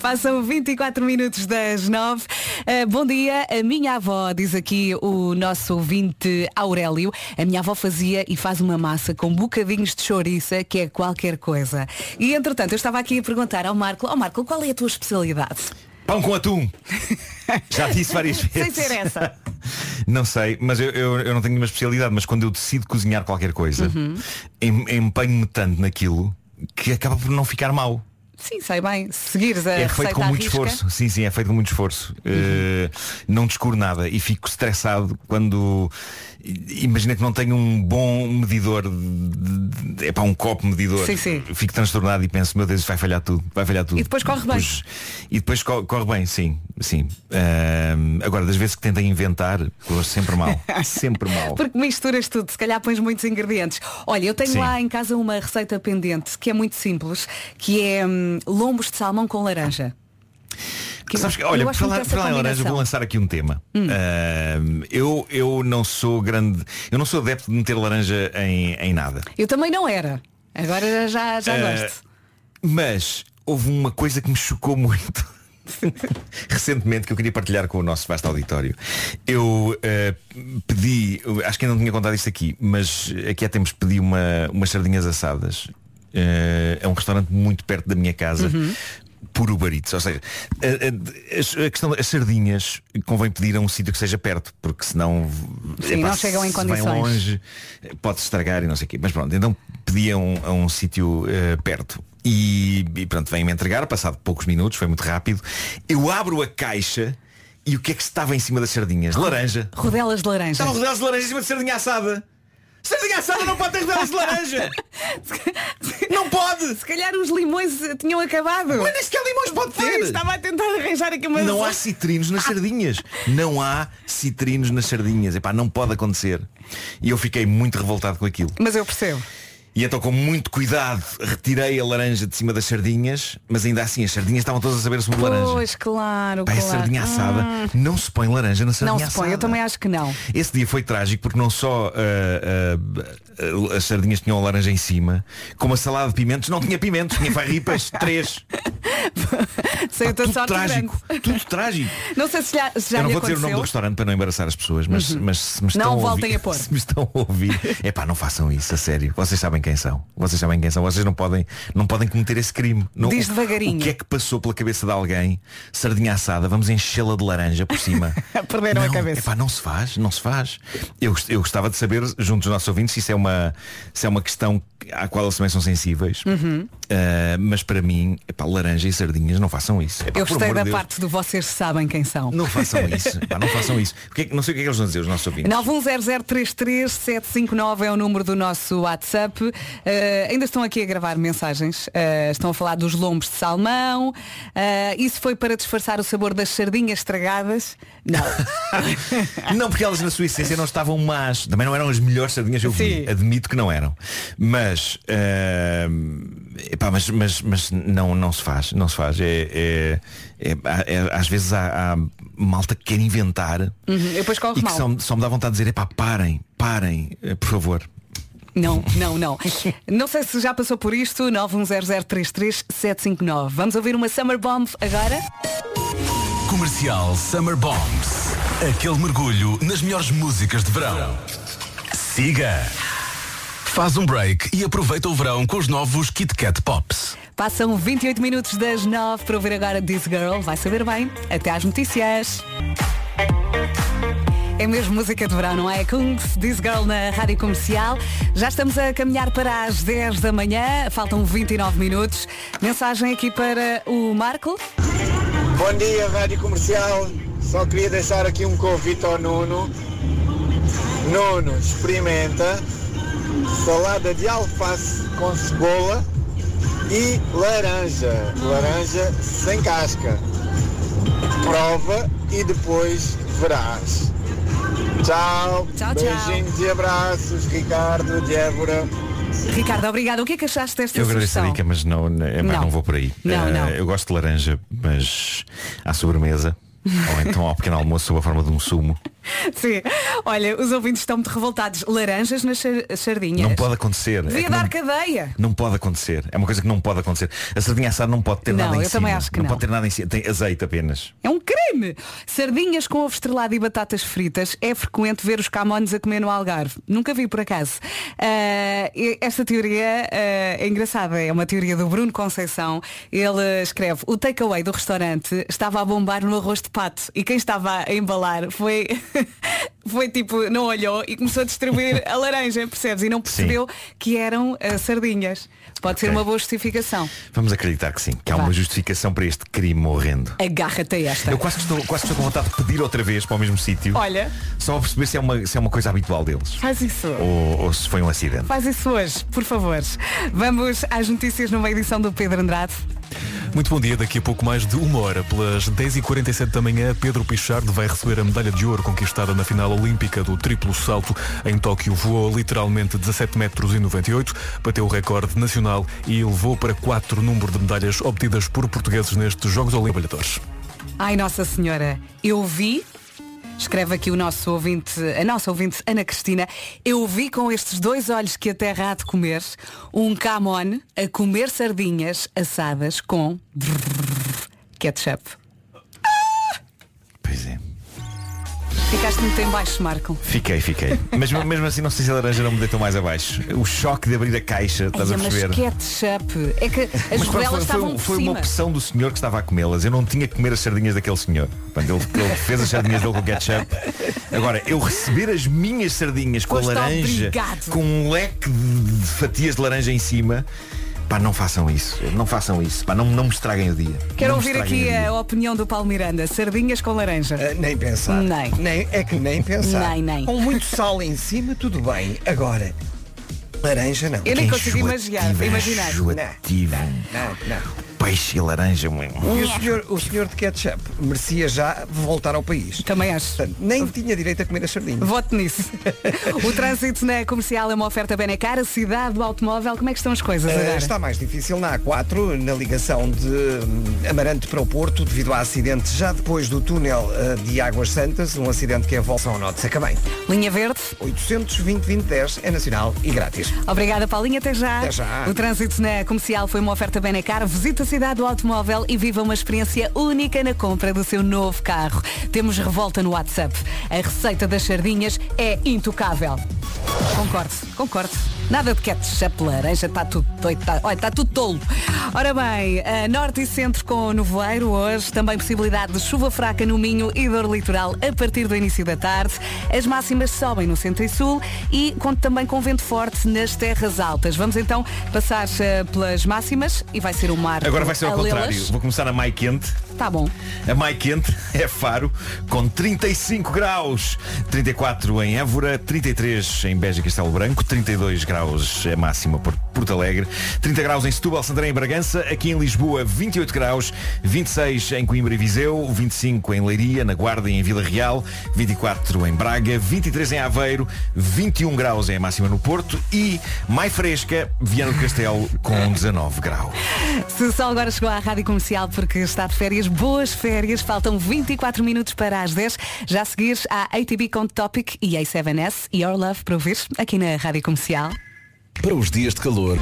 Passam 24 minutos das 9. Ah, bom dia, a minha avó, diz aqui o nosso ouvinte Aurélio, a minha avó fazia e faz uma massa com bocadinhos de chouriça, que é qualquer coisa. E entretanto, eu estava aqui a perguntar ao Marco, ó Marco, qual é a tua especialidade? Pão com atum. Já disse várias Sem vezes. ser essa. Não sei, mas eu, eu, eu não tenho nenhuma especialidade, mas quando eu decido cozinhar qualquer coisa, Uhum. em- empenho-me tanto naquilo que acaba por não ficar mau. Sim, sei bem. Se seguires a é feito com muito risca, esforço. Sim, sim, é feito com muito esforço. Eh, não descuro nada e fico estressado quando imagina que não tenho um bom medidor é para um copo medidor. Sim, sim. Fico transtornado e penso, meu Deus, vai falhar tudo, vai falhar tudo. E depois corre bem. e depois co- corre bem, sim, sim. Ahm, agora, das vezes que tentei inventar, corre sempre mal. sempre mal. Porque misturas tudo, se calhar pões muitos ingredientes. Olha, eu tenho Sim. lá em casa uma receita pendente que é muito simples, que é hum, lombos de salmão com laranja. Que Sabes eu olha, por gosto falar, por falar em laranja, vou lançar aqui um tema. Hum. Ahm, eu, eu não sou grande. Eu não sou adepto de meter laranja em, em nada. Eu também não era. Agora já, já Ah, gosto. Mas houve uma coisa que me chocou muito. Recentemente que eu queria partilhar com o nosso vasto auditório. Eu eh, pedi, eu acho que ainda não tinha contado isto aqui, mas aqui há tempos pedi uma, umas sardinhas assadas. Eh, é um restaurante muito perto da minha casa. Uhum. Por Uber Eats, ou seja, a, a- a questão das sardinhas convém pedir a um sítio que seja perto, porque senão Sim, não chegam em se vem condições. longe, pode estragar e não sei o quê. Mas pronto, então pedi a um, um sítio eh, perto. E, e pronto, vem-me entregar, passado poucos minutos, foi muito rápido. Eu abro a caixa e o que é que estava em cima das sardinhas? Laranja. Rodelas de laranja. Estavam rodelas de laranja em cima de sardinha assada. Sardinha assada não pode ter rodelas de laranja. Não pode! Se calhar os limões tinham acabado. Mas nem sequer limões pode ter. Pois, Estava a tentar arranjar aqui uma Não há citrinos nas sardinhas. Não há citrinos nas sardinhas. Epá, não pode acontecer. E eu fiquei muito revoltado com aquilo. Mas eu percebo. E então com muito cuidado retirei a laranja de cima das sardinhas, mas ainda assim as sardinhas estavam todas a saber sobre laranja. Pois, claro, Pá, claro. sardinha assada. Hum. Não se põe laranja na sardinha Não se põe, eu assada. também acho que não. Esse dia foi trágico porque não só ah, ah, ah, as sardinhas tinham a laranja em cima, como a salada de pimentos não tinha pimentos, tinha farripas, três. A tua tudo trágico, tudo trágico. Não sei se já, se já eu não vou dizer o nome do restaurante para não embaraçar as pessoas, mas, Uhum. mas se me Não estão a voltem ouvir, a pôr. se me estão a ouvir, é pá, não façam isso, a sério. Vocês sabem quem são. Vocês sabem quem são. Vocês não podem, não podem cometer esse crime. Não, Diz o- devagarinho. O que é que passou pela cabeça de alguém? Sardinha assada, vamos enchê-la de laranja por cima. Perderam a não, cabeça. epá, não se faz, não se faz. Eu, eu gostava de saber, junto dos nossos ouvintes, se isso é uma, se é uma questão à qual eles também são sensíveis. Uhum. Ah, mas para mim, epá, laranja e sardinhas, não façam isso. Epá, Eu gostei da de Deus. parte do vocês sabem quem são. Não façam isso. Pá, não façam isso. O que é não sei o que é que eles vão dizer, os nossos ouvintes. 910033759 é o número do nosso WhatsApp. Eh, ainda estão aqui a gravar mensagens. Eh, estão a falar dos lombos de salmão. Eh, isso foi para disfarçar o sabor das sardinhas estragadas? Não. Não, porque elas na sua essência não estavam más. Também não eram as melhores sardinhas que eu vi. Admito que não eram. Mas, epá, mas, mas, mas não, não se faz. Não se faz. É, é- é- é- às vezes há, há malta que quer inventar Uhum, e depois corre e que mal. só, só me dá vontade de dizer, epá, parem, parem, por favor. Não, não, não. Não sei se já passou por isto. 910033759. Vamos ouvir uma Summer Bomb agora? Comercial Summer Bombs. Aquele mergulho nas melhores músicas de verão. Siga. Faz um break e aproveita o verão com os novos Kit Kat Pops. Passam 28 minutos das 9 para ouvir agora This Girl. Vai saber bem. Até às notícias. É mesmo música de verão, não é? Kungs, This Girl na Rádio Comercial. Já estamos a caminhar para as 10 da manhã. Faltam 29 minutos. Mensagem aqui para o Marco. Bom dia, Rádio Comercial. Só queria deixar aqui um convite ao Nuno. Nuno, experimenta salada de alface com cebola e laranja. Laranja sem casca. Prova e depois verás. Tchau. Tchau, tchau. Beijinhos e abraços, Ricardo de Évora. Ricardo, obrigado. O que é que achaste desta Eu agradeço a sugestão? dica, mas não, é, Não. não vou por aí. Não, Eh, não. Eu gosto de laranja, mas à sobremesa. Ou então ao pequeno almoço sob a forma de um sumo. Sim. Olha, os ouvintes estão muito revoltados. Laranjas nas sar- sardinhas. Não pode acontecer. É Devia que dar não, cadeia. não pode acontecer. É uma coisa que não pode acontecer. A sardinha assada não pode ter Não, nada em eu cima. também acho que não. pode ter nada em cima. Tem azeite apenas. É um crime! Sardinhas com ovo estrelado e batatas fritas é frequente ver os camões a comer no Algarve. Nunca vi por acaso. Ah, e esta teoria ah, é engraçada, é uma teoria do Bruno Conceição. Ele escreve, o takeaway do restaurante estava a bombar no arroz de pato e quem estava a embalar foi, foi tipo, não olhou e começou a distribuir a laranja, percebes? E não percebeu que eram ah, sardinhas. Pode ser Ok. uma boa justificação. Vamos acreditar que sim. Que há Vá. uma justificação para este crime horrendo. Agarra-te a esta. Eu quase que, estou, quase que estou com vontade de pedir outra vez para o mesmo sítio. Olha, Só a perceber se é uma, se é uma coisa habitual deles. faz isso. Ou, ou se foi um acidente. Faz isso hoje, por favor. Vamos às notícias numa edição do Pedro Andrade. Muito bom dia, daqui a pouco mais de uma hora, pelas 10h47 da manhã, Pedro Pichardo vai receber a medalha de ouro conquistada na final olímpica do triplo salto. Em Tóquio voou literalmente 17 metros e 98, bateu o recorde nacional e levou para quatro número de medalhas obtidas por portugueses nestes Jogos Olímpicos. Ai, Nossa Senhora, eu vi, escreve aqui o nosso ouvinte, a nossa ouvinte Ana Cristina, eu vi com estes dois olhos que a terra há de comer, um camon a comer sardinhas assadas com ketchup. Pois é. Ficaste muito em baixo, Marco. Fiquei, fiquei. Mas mesmo assim não sei se a laranja não me deitou mais abaixo. O choque de abrir a caixa, estás Ai, a mas perceber? ketchup. É que as Mas rodelas foi, estavam foi, foi uma opção do senhor que estava a comê-las. Eu não tinha que comer as sardinhas daquele senhor. Portanto, ele, ele fez as sardinhas dele com ketchup. Agora, eu receber as minhas sardinhas com a laranja, obrigado. com um leque de fatias de laranja em cima, pá, não façam isso. Não façam isso. Pá, não, não me estraguem o dia. Quero Não ouvir aqui a opinião do Paulo Miranda. Sardinhas com laranja. nem pensar. Nem. Nem, é que nem pensar. Nem, nem. Com muito sal em cima, tudo bem. Agora, laranja não. Eu nem consigo imaginar. imaginar. enjoativo. Não, não. Peixe e laranja, muito. E o senhor, o senhor de ketchup merecia já voltar ao país. Também acho. Portanto, nem tinha direito a comer as sardinhas. Voto nisso. o trânsito na comercial é uma oferta bem na cara. Cidade do automóvel, como é que estão as coisas agora? está mais difícil na A4, na ligação de hum, Amarante para o Porto, devido a acidente já depois do túnel eh, de Águas Santas, um acidente que é volta ao Norte de Sacabém. Linha Verde. 820 2010 é nacional e grátis. Obrigada, Paulinha. Até já. Até já. O trânsito na comercial foi uma oferta bem na cara. Visita cidade do automóvel e viva uma experiência única na compra do seu novo carro. Temos revolta no WhatsApp. A receita das sardinhas é intocável. Concordo, concordo. Nada de ketchup, laranja, está tudo doido, está, olha, está tudo tolo. Ora bem, a norte e centro com nevoeiro hoje, também possibilidade de chuva fraca no Minho e dor litoral a partir do início da tarde. As máximas sobem no centro e sul e conto também com vento forte nas terras altas. Vamos então passar eh, pelas máximas e vai ser o mar. Agora vai ser ao contrário. Vou começar a mai quente. Tá bom. A mais quente é Faro, com 35 graus. 34 em Évora, 33 em Beja e Castelo Branco, 32 graus é máxima por Porto Alegre, 30 graus em Setúbal, Santarém e Bragança, aqui em Lisboa 28 graus, 26 em Coimbra e Viseu, 25 em Leiria, na Guarda e em Vila Real, 24 em Braga, 23 em Aveiro, 21 graus é a máxima no Porto e mais fresca, Viana do Castelo com 19 graus. Se só agora chegou à Rádio Comercial porque está de férias, boas férias. Faltam 24 minutos para as 10. Já a seguir a ATB com Topic e A7S e Your Love para ouvir aqui na Rádio Comercial. Para os dias de calor.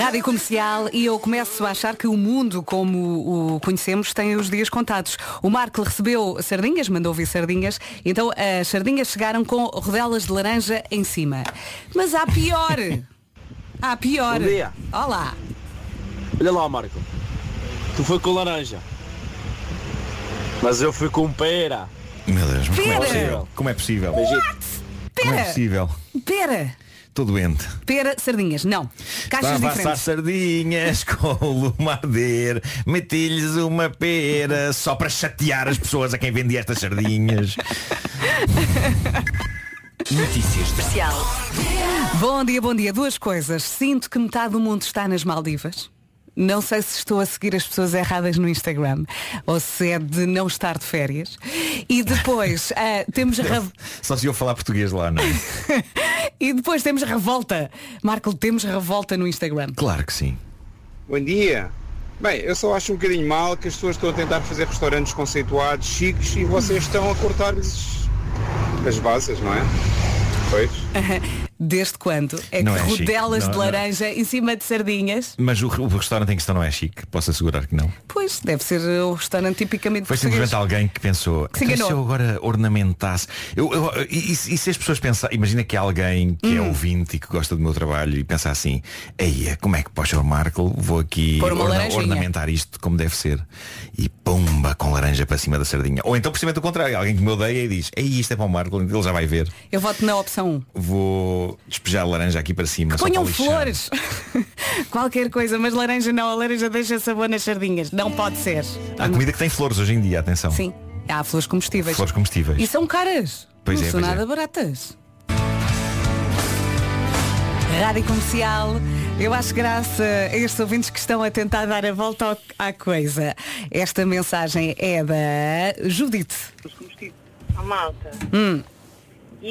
Rádio Comercial e eu começo a achar que o mundo como o conhecemos tem os dias contados. O Marco recebeu sardinhas, mandou vir sardinhas, então as sardinhas chegaram com rodelas de laranja em cima. Mas há pior! Há pior! Bom dia. Olá! Olha lá, Marco. Tu foi com laranja. Mas eu fui com pera. Meu Deus, mas como é Pera! possível? Como é possível? Beijinho. Como é Pera! possível? Pera! Estou doente. Pera, sardinhas, não. Caixas Estava assar diferentes. sardinhas com o arder, meti-lhes uma pera só para chatear as pessoas a quem vendia estas sardinhas. Notícias Especial. Bom dia, bom dia. Duas coisas. Sinto que metade do mundo está nas Maldivas. Não sei se estou a seguir as pessoas erradas no Instagram ou se é de não estar de férias. E depois ah, temos re- Só se eu falar português lá, não é? e depois temos revolta. Marco, temos revolta no Instagram. Claro que sim. Bom dia. Bem, eu só acho um bocadinho mal que as pessoas estão a tentar fazer restaurantes conceituados, chiques, e vocês estão a cortar-lhes as bases, não é? Pois. Desde quando? É Não que é rodelas Não, de não. laranja em cima de sardinhas? Mas o, o restaurante em questão não é chique, posso assegurar que não. Pois, deve ser o restaurante tipicamente Foi simplesmente alguém que pensou, Que se "Então, se enganou." eu agora ornamentasse. Eu, eu- e, e se e se as pessoas pensam, imagina que há alguém que é Hum. ouvinte e que gosta do meu trabalho e pensa assim, eia, como é que para o Marco vou aqui orna- laranjinha." ornamentar isto como deve ser. E pumba com laranja para cima da sardinha. Ou então precisamente o contrário, alguém que me odeia e diz, ei, isto é para o Marco, ele já vai ver. Eu voto na opção 1. Vou despejar laranja aqui para cima. Ponham flores. Qualquer coisa, mas laranja não, a laranja deixa sabor nas sardinhas. Não pode ser. Há comida que tem flores hoje em dia, atenção. Sim, há flores comestíveis. Flores comestíveis. E são caras. Pois não é, são pois nada é. baratas. Rádio Comercial, eu acho graça a estes ouvintes que estão a tentar dar a volta ao- à coisa. Esta mensagem é da Judite. Malta, Hum.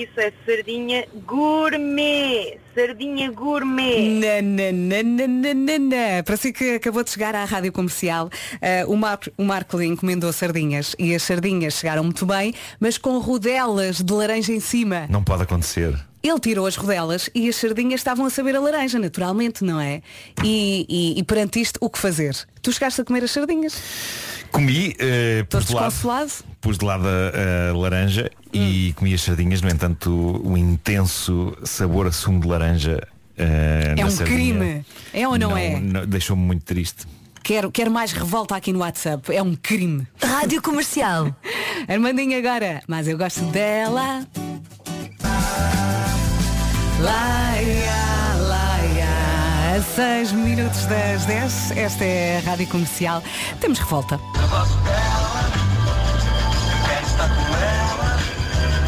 Isso é sardinha gourmet. Sardinha gourmet. Nananana. Para si que acabou de chegar à rádio comercial, eh, o, Mar o Marco encomendou sardinhas e as sardinhas chegaram muito bem, mas com rodelas de laranja em cima. Não pode acontecer. Ele tirou as rodelas e as sardinhas estavam a saber a laranja, naturalmente, não é? E, e- e perante isto, o que fazer? Tu chegaste a comer as sardinhas? Comi, Todo pus de lado, pus de lado a, a laranja e comi as sardinhas, no entanto o, o intenso sabor a sumo de laranja eh, É um sardinha crime. É ou não, é? não- Deixou-me muito triste. Quero, quero mais revolta aqui no WhatsApp. É um crime. Rádio Comercial. Armandinho agora. Mas eu gosto dela. Laia. A 6 minutos das 10. Esta é a Rádio Comercial. Temos revolta.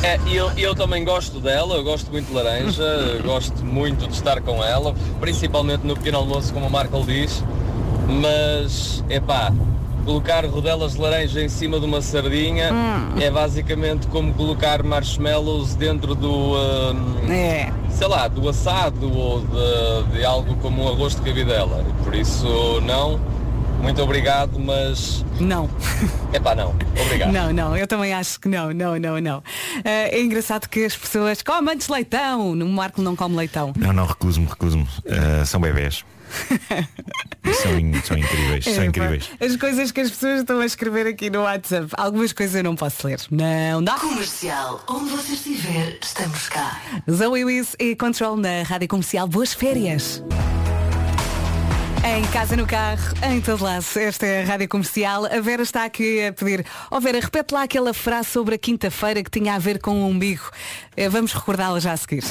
É, eu, eu também gosto dela, eu gosto muito de laranja, gosto muito de estar com ela, principalmente no pequeno almoço, como o Marco diz, mas, epá, colocar rodelas de laranja em cima de uma sardinha Hum. é basicamente como colocar marshmallows dentro do, hum, É. sei lá, do assado ou de, de algo como um arroz de cabidela. Por isso, não, muito obrigado, mas... Não. Epá, não, obrigado. Não, não, eu também acho que não, não, não, não. Eh, é engraçado que as pessoas comem antes leitão. No Marco não come leitão. Não, não, recuso-me, recuso-me. Eh, são bebés. São, in- são incríveis, são Epá, incríveis. As coisas que as pessoas estão a escrever aqui no WhatsApp. Algumas coisas eu não posso ler. Não dá. Comercial, onde você estiver, estamos cá. Zoe Wiz e Control na Rádio Comercial. Boas férias. Em casa, no carro, em todo lado. Esta é a Rádio Comercial. A Vera está aqui a pedir. Ó Vera, repete lá aquela frase sobre a quinta-feira que tinha a ver com o umbigo. Eh, Vamos recordá-la já a seguir.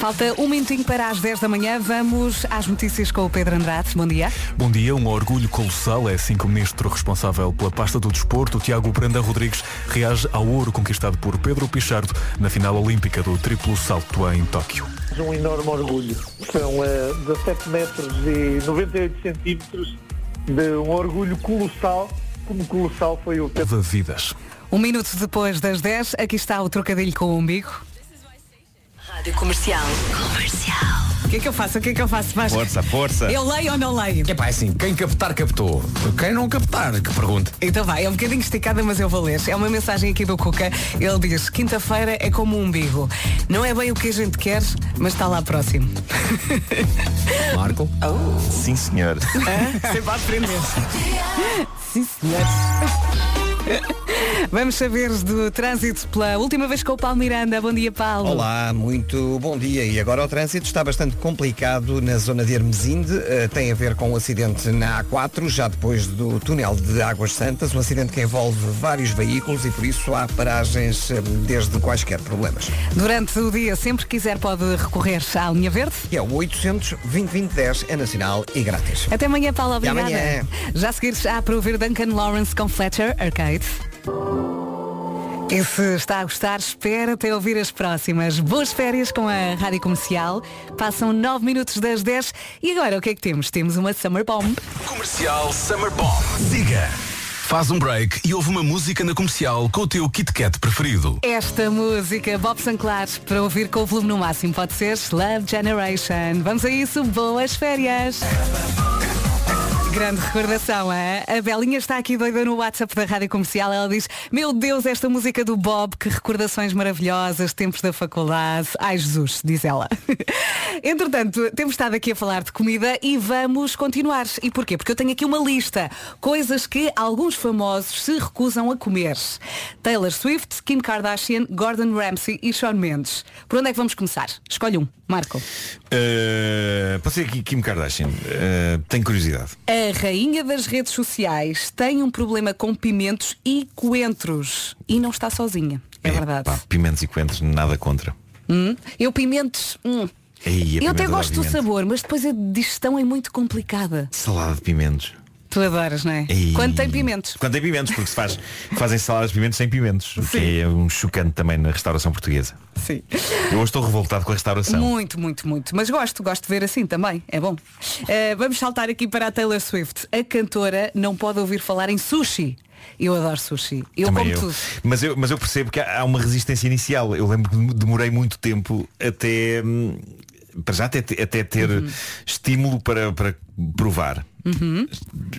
Falta um minutinho para as 10 da manhã. Vamos às notícias com o Pedro Andrade. Bom dia. Bom dia, um orgulho colossal é assim que o ministro responsável pela pasta do desporto, Tiago Branda Rodrigues, reage ao ouro conquistado por Pedro Pichardo na final olímpica do triplo salto em Tóquio. Um enorme orgulho. São eh, 17 metros e 98 centímetros de um orgulho colossal, como colossal foi o De vidas. Um minuto depois das 10, aqui está o trocadilho com o umbigo. Rádio Comercial. Comercial. O que é que eu faço? O que é que eu faço? Vasco? Força, força. Eu leio ou não leio? É pá, é assim, quem captar, captou. Quem não captar, que pergunte. Então vai, é um bocadinho esticada, mas eu vou ler. É uma mensagem aqui do Cuca. Ele diz, quinta-feira é como um umbigo. Não é bem o que a gente quer, mas está lá próximo. Marco? Sim, senhor. Sempre a aprender. Sim, senhor. Vamos saber do trânsito pela última vez com o Paulo Miranda. Bom dia, Paulo. Olá, muito bom dia. E agora o trânsito está bastante complicado na zona de Hermesinde. Eh, tem a ver com um acidente na A4, já depois do túnel de Águas Santas. Um acidente que envolve vários veículos e por isso há paragens eh, desde quaisquer problemas. Durante o dia, sempre que quiser, pode recorrer à linha verde. Que é o 800 2010 é nacional e grátis. Até amanhã, Paulo. Até Obrigada. amanhã. Já a seguir, já para ouvir Duncan Lawrence com Fletcher Arcade. E se está a gostar, espera até ouvir as próximas. Boas férias com a Rádio Comercial. Passam 9 minutos das 10. E agora o que é que temos? Temos uma Summer Bomb. Comercial Summer Bomb. Siga. Faz um break e ouve uma música na comercial com o teu Kit Kat preferido. Esta música, Bob Sinclair, para ouvir com o volume no máximo, pode ser Love Generation. Vamos a isso, boas férias! Grande recordação, é? A Belinha está aqui doida no WhatsApp da Rádio Comercial. Ela diz, meu Deus, esta música do Bob, que recordações maravilhosas, tempos da faculdade. Ai Jesus, diz ela. Entretanto, temos estado aqui a falar de comida e vamos continuar. E porquê? Porque eu tenho aqui uma lista. Coisas que alguns famosos se recusam a comer. Taylor Swift, Kim Kardashian, Gordon Ramsay e Shawn Mendes. Por onde é que vamos começar? Escolhe um. Marco. Uh, pode ser aqui Kim Kardashian. Uh, tenho curiosidade. A rainha das redes sociais tem um problema com pimentos e coentros. E não está sozinha. É, verdade. Pá, pimentos e coentros, nada contra. Hum? Eu pimentos. hum. Ei, Eu até gosto do sabor, mas depois a digestão é muito complicada. Salada de pimentos. Tu adoras, não é? Ei. Quando tem pimentos. Quando tem pimentos, porque se faz, fazem saladas de pimentos sem pimentos. O que é um chocante também na restauração portuguesa. Sim. Eu hoje estou revoltado com a restauração. Muito, muito, muito. Mas gosto, gosto de ver assim também. É bom. Eh, vamos saltar aqui para a Taylor Swift. A cantora não pode ouvir falar em sushi. Eu adoro sushi. Eu Também como eu. tudo. Mas eu, mas eu percebo que há há uma resistência inicial. Eu lembro que demorei muito tempo até. hum, Para já até, até ter estímulo para, para provar. Uhum.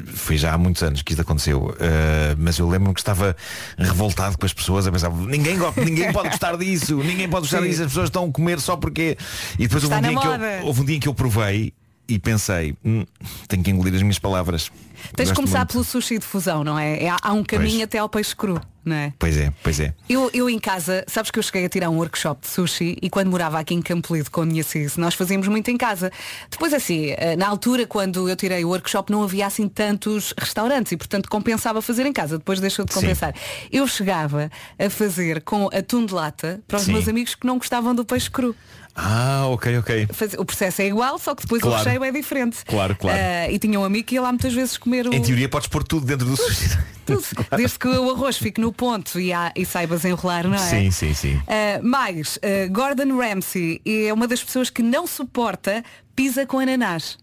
Foi já há muitos anos que isso aconteceu. Uh, mas eu lembro-me que estava revoltado com as pessoas a pensar, ninguém, ninguém pode gostar disso, ninguém pode gostar Sim. disso, as pessoas estão a comer só porque. E depois houve um, dia que eu, houve um dia em que eu provei e pensei, "Hum, tenho que engolir as minhas palavras. Tens de começar muito." pelo sushi de fusão, não é? É- Há um caminho Pois. até ao peixe cru, não é? Pois é, pois é. Eu, eu em casa, sabes que eu cheguei a tirar um workshop de sushi e quando morava aqui em Campo Lido com a minha cis, nós fazíamos muito em casa. Depois assim, eh, na altura quando eu tirei o workshop não havia assim tantos restaurantes e portanto compensava fazer em casa, depois deixou de Sim. compensar. Eu chegava a fazer com atum de lata para os Sim. meus amigos que não gostavam do peixe cru. Ah, ok, ok. O processo é igual, só que depois Claro. o recheio é diferente. Claro, claro. Eh, e tinha um amigo que ia lá muitas vezes comer o. Em teoria podes pôr tudo dentro do sushi. Desde que o arroz fique no ponto e, há- e saibas enrolar, não é? Sim, sim, sim. Uh, mais, uh, Gordon Ramsay é uma das pessoas que não suporta pizza com ananás.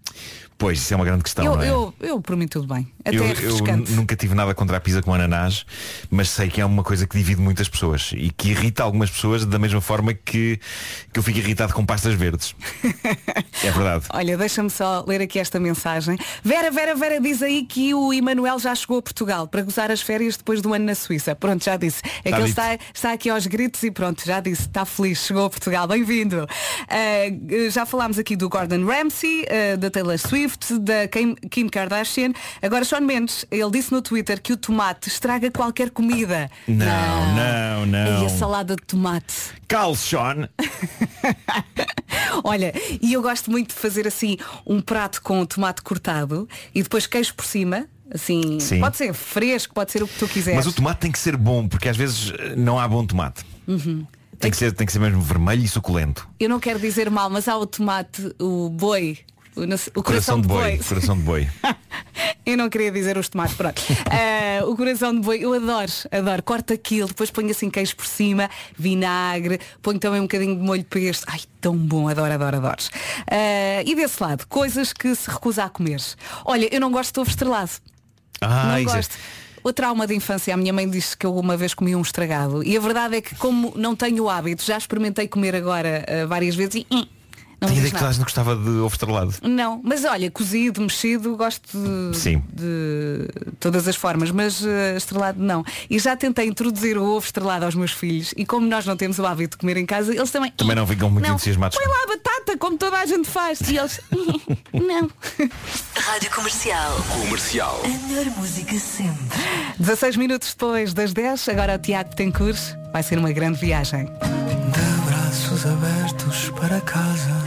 Pois, isso é uma grande questão, eu, é? eu, eu, por mim, tudo bem. Até eu, é eu nunca tive nada contra a pizza com ananás, mas sei que é uma coisa que divide muitas pessoas e que irrita algumas pessoas da mesma forma que, que eu fico irritado com pastas verdes. é verdade. Olha, deixa-me só ler aqui esta mensagem. Vera, Vera, Vera diz aí que o Emanuel já chegou a Portugal para gozar as férias depois do ano na Suíça. Pronto, já disse. É Tá que ele está, está aqui aos gritos e pronto, já disse, está feliz, chegou a Portugal, bem-vindo. Uh, já falámos aqui do Gordon Ramsay, uh, da Taylor Swift, da Kim, Kim Kardashian. Agora Sean Mendes, ele disse no Twitter que o tomate estraga qualquer comida. Não, não, não. E a salada de tomate. Cal, Sean. Olha, e eu gosto muito de fazer assim um prato com tomate cortado e depois queijo por cima. Assim, Sim. pode ser fresco, pode ser o que tu quiseres. Mas o tomate tem que ser bom, porque às vezes eh, não há bom tomate. Uhum. Tem que, ser, tem que ser mesmo vermelho e suculento. Eu não quero dizer mal, mas há o tomate, o boi, o, o coração, de boi. Coração de boi. Eu não queria dizer os tomates, pronto. Ah, o coração de boi, eu adoro, adoro. Corto aquilo, depois ponho assim queijo por cima, vinagre, ponho também um bocadinho de molho pesto. Ai, tão bom, adoro, adoro, adoro. Ah, e desse lado, coisas que se recusa a comer. Olha, eu não gosto de ovo estrelado. Ah, não é- gosto. O trauma de infância, a minha mãe disse que eu uma vez comi um estragado. E a verdade é que como não tenho o hábito, já experimentei comer agora ah, várias vezes e hum, não diz ideia que toda a gente gostava de ovo estrelado. Não, mas olha, cozido, mexido, gosto de, Sim. de todas as formas, mas eh, estrelado não. E já tentei introduzir o ovo estrelado aos meus filhos e como nós não temos o hábito de comer em casa, eles também. Também não ficam muito não, entusiasmados. Põe lá a batata, como toda a gente faz. E eles. não. Rádio Comercial. Comercial. A melhor música sempre. 16 minutos depois das 10, agora o Tiago Tencourt vai ser uma grande viagem. Braços abertos para casa.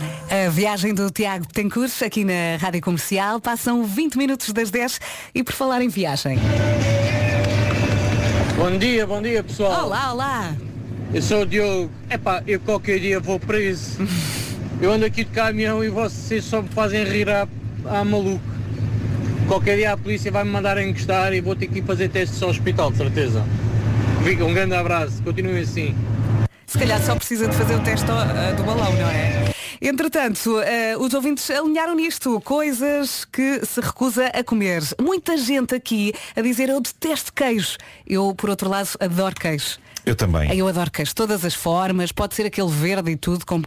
A viagem do Tiago Tencourt aqui na Rádio Comercial. Passam 20 minutos das 10 e por falar em viagem. Bom dia, bom dia pessoal. Olá, olá. Eu sou o Diogo. Epá, eu qualquer dia vou preso. Eu ando aqui de caminhão e vocês só me fazem rir a, a maluco. Qualquer dia a polícia vai me mandar encostar e vou ter que ir fazer testes ao hospital, de certeza. Um grande abraço, continuem assim. Se calhar só precisa de fazer o teste ah, do balão, não é? Entretanto, eh, os ouvintes alinharam nisto, coisas que se recusa a comer. Muita gente aqui a dizer eu detesto queijo. Eu, por outro lado, adoro queijo. Eu também. Eu adoro queijo, todas as formas, pode ser aquele verde e tudo, como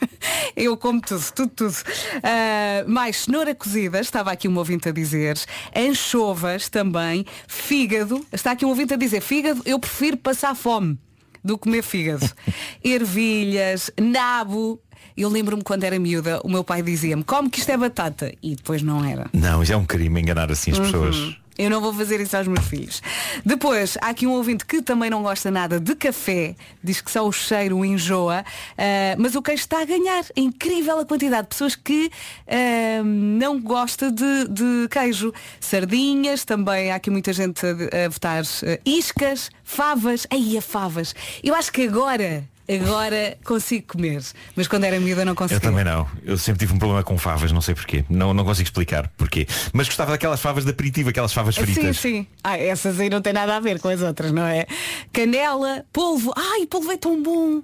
eu como tudo, tudo, tudo. Ah, mais cenoura cozida, estava aqui um ouvinte a dizer, anchovas também, fígado, está aqui um ouvinte a dizer, fígado, eu prefiro passar fome do que comer fígado. Ervilhas, nabo. Eu lembro-me quando era miúda, o meu pai dizia-me, como que isto é batata? E depois não era. Não, isso é um crime enganar assim as pessoas. Eu não vou fazer isso aos meus filhos. Depois, há aqui um ouvinte que também não gosta nada de café, diz que só o cheiro enjoa, ah, mas o queijo está a ganhar. É incrível a quantidade de pessoas que ah, não gosta de, de queijo. Sardinhas, também há aqui muita gente a, a votar ah, iscas, favas. Aí, a favas. Eu acho que agora, agora consigo comer. Mas quando era miúda não Eu conseguia. também não. Eu sempre tive um problema com favas, não sei porquê. Não, não consigo explicar porquê. Mas gostava daquelas favas de aperitivo, aquelas favas Sim, fritas. sim. Ah, essas aí não têm nada a ver com as outras, não é? Canela, polvo. Ai, polvo é tão bom.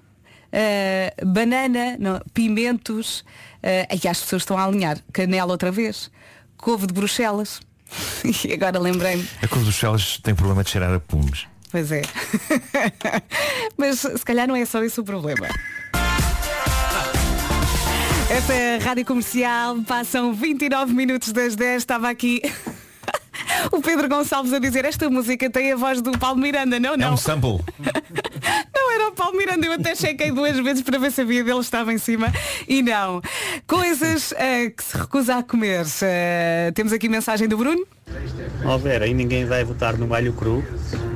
Ah, banana, não, pimentos. Uh, aí as pessoas estão a alinhar. Canela outra vez. Couve de Bruxelas. e agora lembrei-me. A cor dos celos tem problema de cheirar a pumes. Pois é. Mas se calhar não é só esse o problema. Esta é a Rádio Comercial, passam 29 minutos das 10, estava aqui o Pedro Gonçalves a dizer esta música tem a voz do Paulo Miranda, não, É não. um sample. Não era o Paulo Miranda, eu até chequei duas vezes para ver se a via dele estava em cima e não. Coisas eh, que se recusa a comer. Eh, temos aqui mensagem do Bruno. Ó Vera, aí ninguém vai votar no alho cru.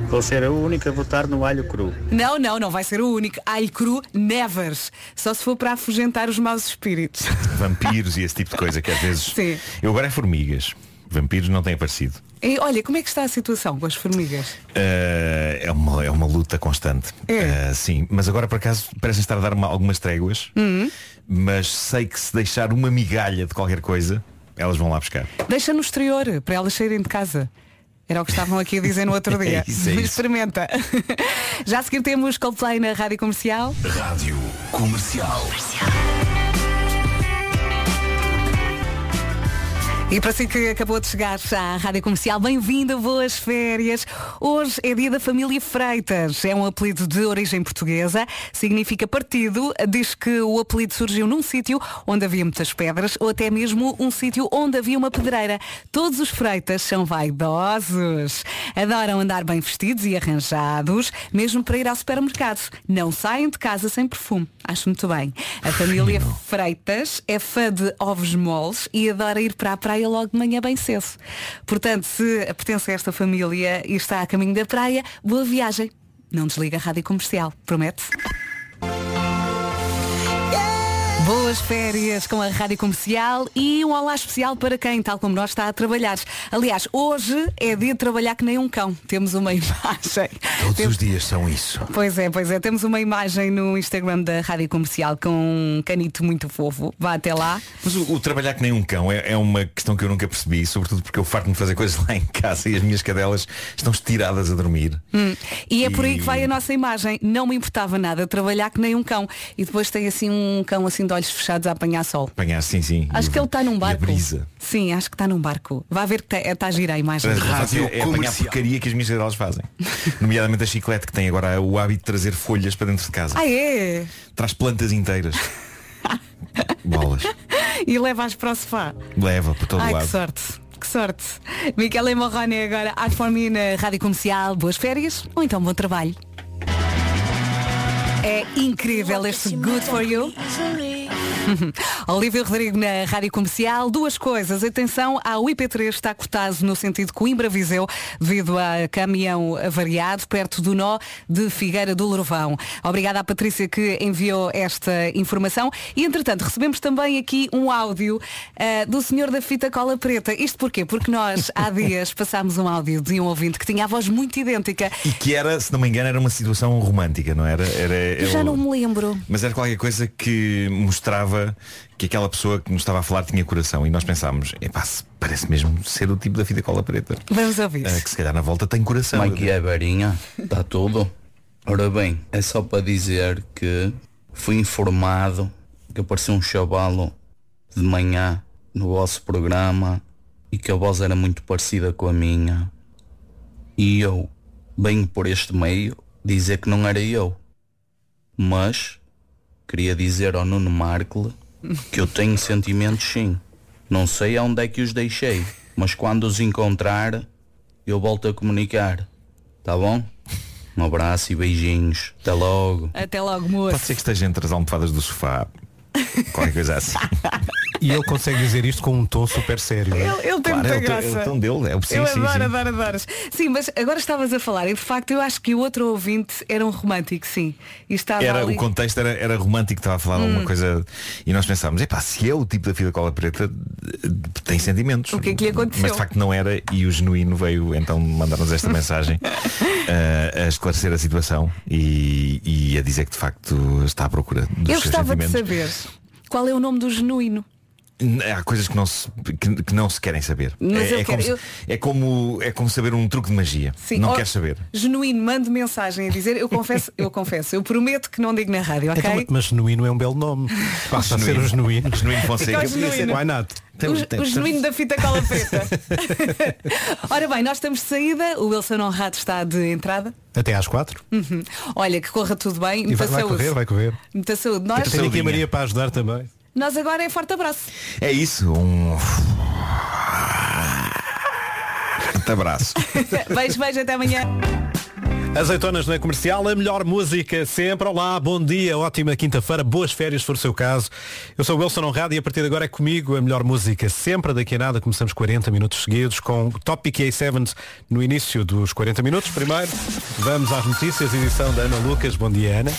Vou ser a única a votar no alho cru. Não, não, não vai ser o único. Alho cru, never. Só se for para afugentar os maus espíritos. Vampiros e esse tipo de coisa que às vezes. Sim. Eu agora é formigas. Vampiros não têm aparecido. E, olha, como é que está a situação com as formigas? Uh, é, uma, é uma luta constante. É. Uh, sim, mas agora por acaso parecem estar a dar uma- algumas tréguas, Hum. mas sei que se deixar uma migalha de qualquer coisa, elas vão lá buscar. Deixa no exterior, para elas saírem de casa. Era o que estavam aqui a dizer no outro dia. É isso, é isso. Experimenta. Já a seguir temos Coldplay na Rádio Comercial. Rádio Comercial. E para si que acabou de chegar à Rádio Comercial, bem-vindo, boas férias. Hoje é dia da família Freitas. É um apelido de origem portuguesa, significa partido. Diz que o apelido surgiu num sítio onde havia muitas pedras ou até mesmo um sítio onde havia uma pedreira. Todos os Freitas são vaidosos. Adoram andar bem vestidos e arranjados, mesmo para ir ao supermercado. Não saem de casa sem perfume. Acho muito bem. A família Freitas é fã de ovos moles e adora ir para a praia logo de manhã bem cedo. Portanto, se pertence a esta família e está a caminho da praia, boa viagem. Não desliga a rádio comercial, promete? Boas férias com a Rádio Comercial e um olá especial para quem, tal como nós, está a trabalhar. Aliás, hoje é dia de trabalhar que nem um cão. Temos uma imagem. Todos Temos- os dias são isso. Pois é, pois é. Temos uma imagem no Instagram da Rádio Comercial com um canito muito fofo. Vá até lá. Mas o, o trabalhar que nem um cão é, é uma questão que eu nunca percebi, sobretudo porque eu farto-me de fazer coisas lá em casa e as minhas cadelas estão estiradas a dormir. Hum. E é por aí E- que vai a nossa imagem. Não me importava nada trabalhar que nem um cão. E depois tem assim um cão assim de olhos fechados a apanhar sol. Apanhar, sim, sim. Acho E que ele está num e a barco. brisa. Sim, acho que está num barco. Vai ver que está a girar a imagem. Mas, é, é apanhar porcaria que as minhas cadelas fazem. Nomeadamente a chiclete que tem agora o hábito de trazer folhas para dentro de casa. Ah é? Traz plantas inteiras. Bolas. E leva-as para o sofá. Leva por todo Ai, lado. que sorte. Que sorte. Miquel Morrone agora a for me na Rádio Comercial. Boas férias ou então bom trabalho. É incrível este Good For You. Olívio Rodrigo na Rádio Comercial. Duas coisas. Atenção, ao IP3 está cortado no sentido Coimbra-Viseu devido a caminhão avariado perto do nó de Figueira do Lourvão. Obrigada à Patrícia que enviou esta informação. E, entretanto, recebemos também aqui um áudio ah, do senhor da fita cola preta. Isto porquê? Porque nós, há dias, passámos um áudio de um ouvinte que tinha a voz muito idêntica. E que era, se não me engano, era uma situação romântica, não era? era Eu já não me lembro. Mas era qualquer coisa que mostrava que aquela pessoa que nos estava a falar tinha coração. E nós pensámos, epá, parece mesmo ser o tipo da fita cola preta. Vamos ouvir. Ah, que se calhar na volta tem coração. Como é que é, Verinha? Está tudo? Ora bem, é só para dizer que fui informado que apareceu um chavalo de manhã no vosso programa e que a voz era muito parecida com a minha. E eu venho por este meio dizer que não era eu. Mas queria dizer ao Nuno Markle que eu tenho sentimentos sim. Não sei aonde é que os deixei, mas quando os encontrar, eu volto a comunicar. Tá bom? Um abraço e beijinhos. Até logo. Até logo, moço. Pode ser que esteja entre as almofadas do sofá. Qualquer coisa assim. E ele consegue dizer isto com um tom super sério. é? Ele, ele tem Claro, muita é o tom- graça. é o tom dele, é o- sim, eu sim, adoro, sim. adoro, adoro. Sim, mas agora estavas a falar e de facto eu acho que o outro ouvinte era um romântico, sim. E estava Era, ali... o contexto era, era romântico, estava a falar de Hum. alguma coisa e nós pensámos, epá, se é o tipo da fila cola preta, tem sentimentos. O que é que lhe aconteceu? Mas de facto não era e o genuíno veio então mandar-nos esta mensagem eh, a esclarecer a situação e, e a dizer que de facto está à procura dos Eu seus gostava de sentimentos. saber qual é o nome do genuíno. Há coisas que não se, que, que não se querem saber. Mas é, eu é como, eu- é, como, é como saber um truque de magia. Sim. Não Oh, queres saber. Genuíno, mande mensagem a dizer, eu confesso, eu confesso, eu prometo que não digo na rádio, ok? Então, mas genuíno é um belo nome. Passa a ser o genuíno. Genuíno Fonseca. Fica o genuíno. Why not? O, o genuíno da fita cola preta. Ora bem, nós estamos de saída, o Wilson Honrado está de entrada. Até às quatro. Uhum. Olha, que corra tudo bem, E muita vai, vai saúde. correr, vai correr. Muita saúde. Nós, Tenho aqui a Maria para ajudar também. Nós agora é forte abraço. É isso, um. Forte abraço. beijo, beijo, até amanhã. Azeitonas na comercial, a melhor música sempre. Olá, bom dia, ótima quinta-feira, boas férias se for o seu caso. Eu sou o Wilson Honrado e a partir de agora é comigo a melhor música sempre. Daqui a nada começamos 40 minutos seguidos com Topic A7 no início dos 40 minutos. Primeiro, vamos às notícias, edição da Ana Lucas. Bom dia, Ana.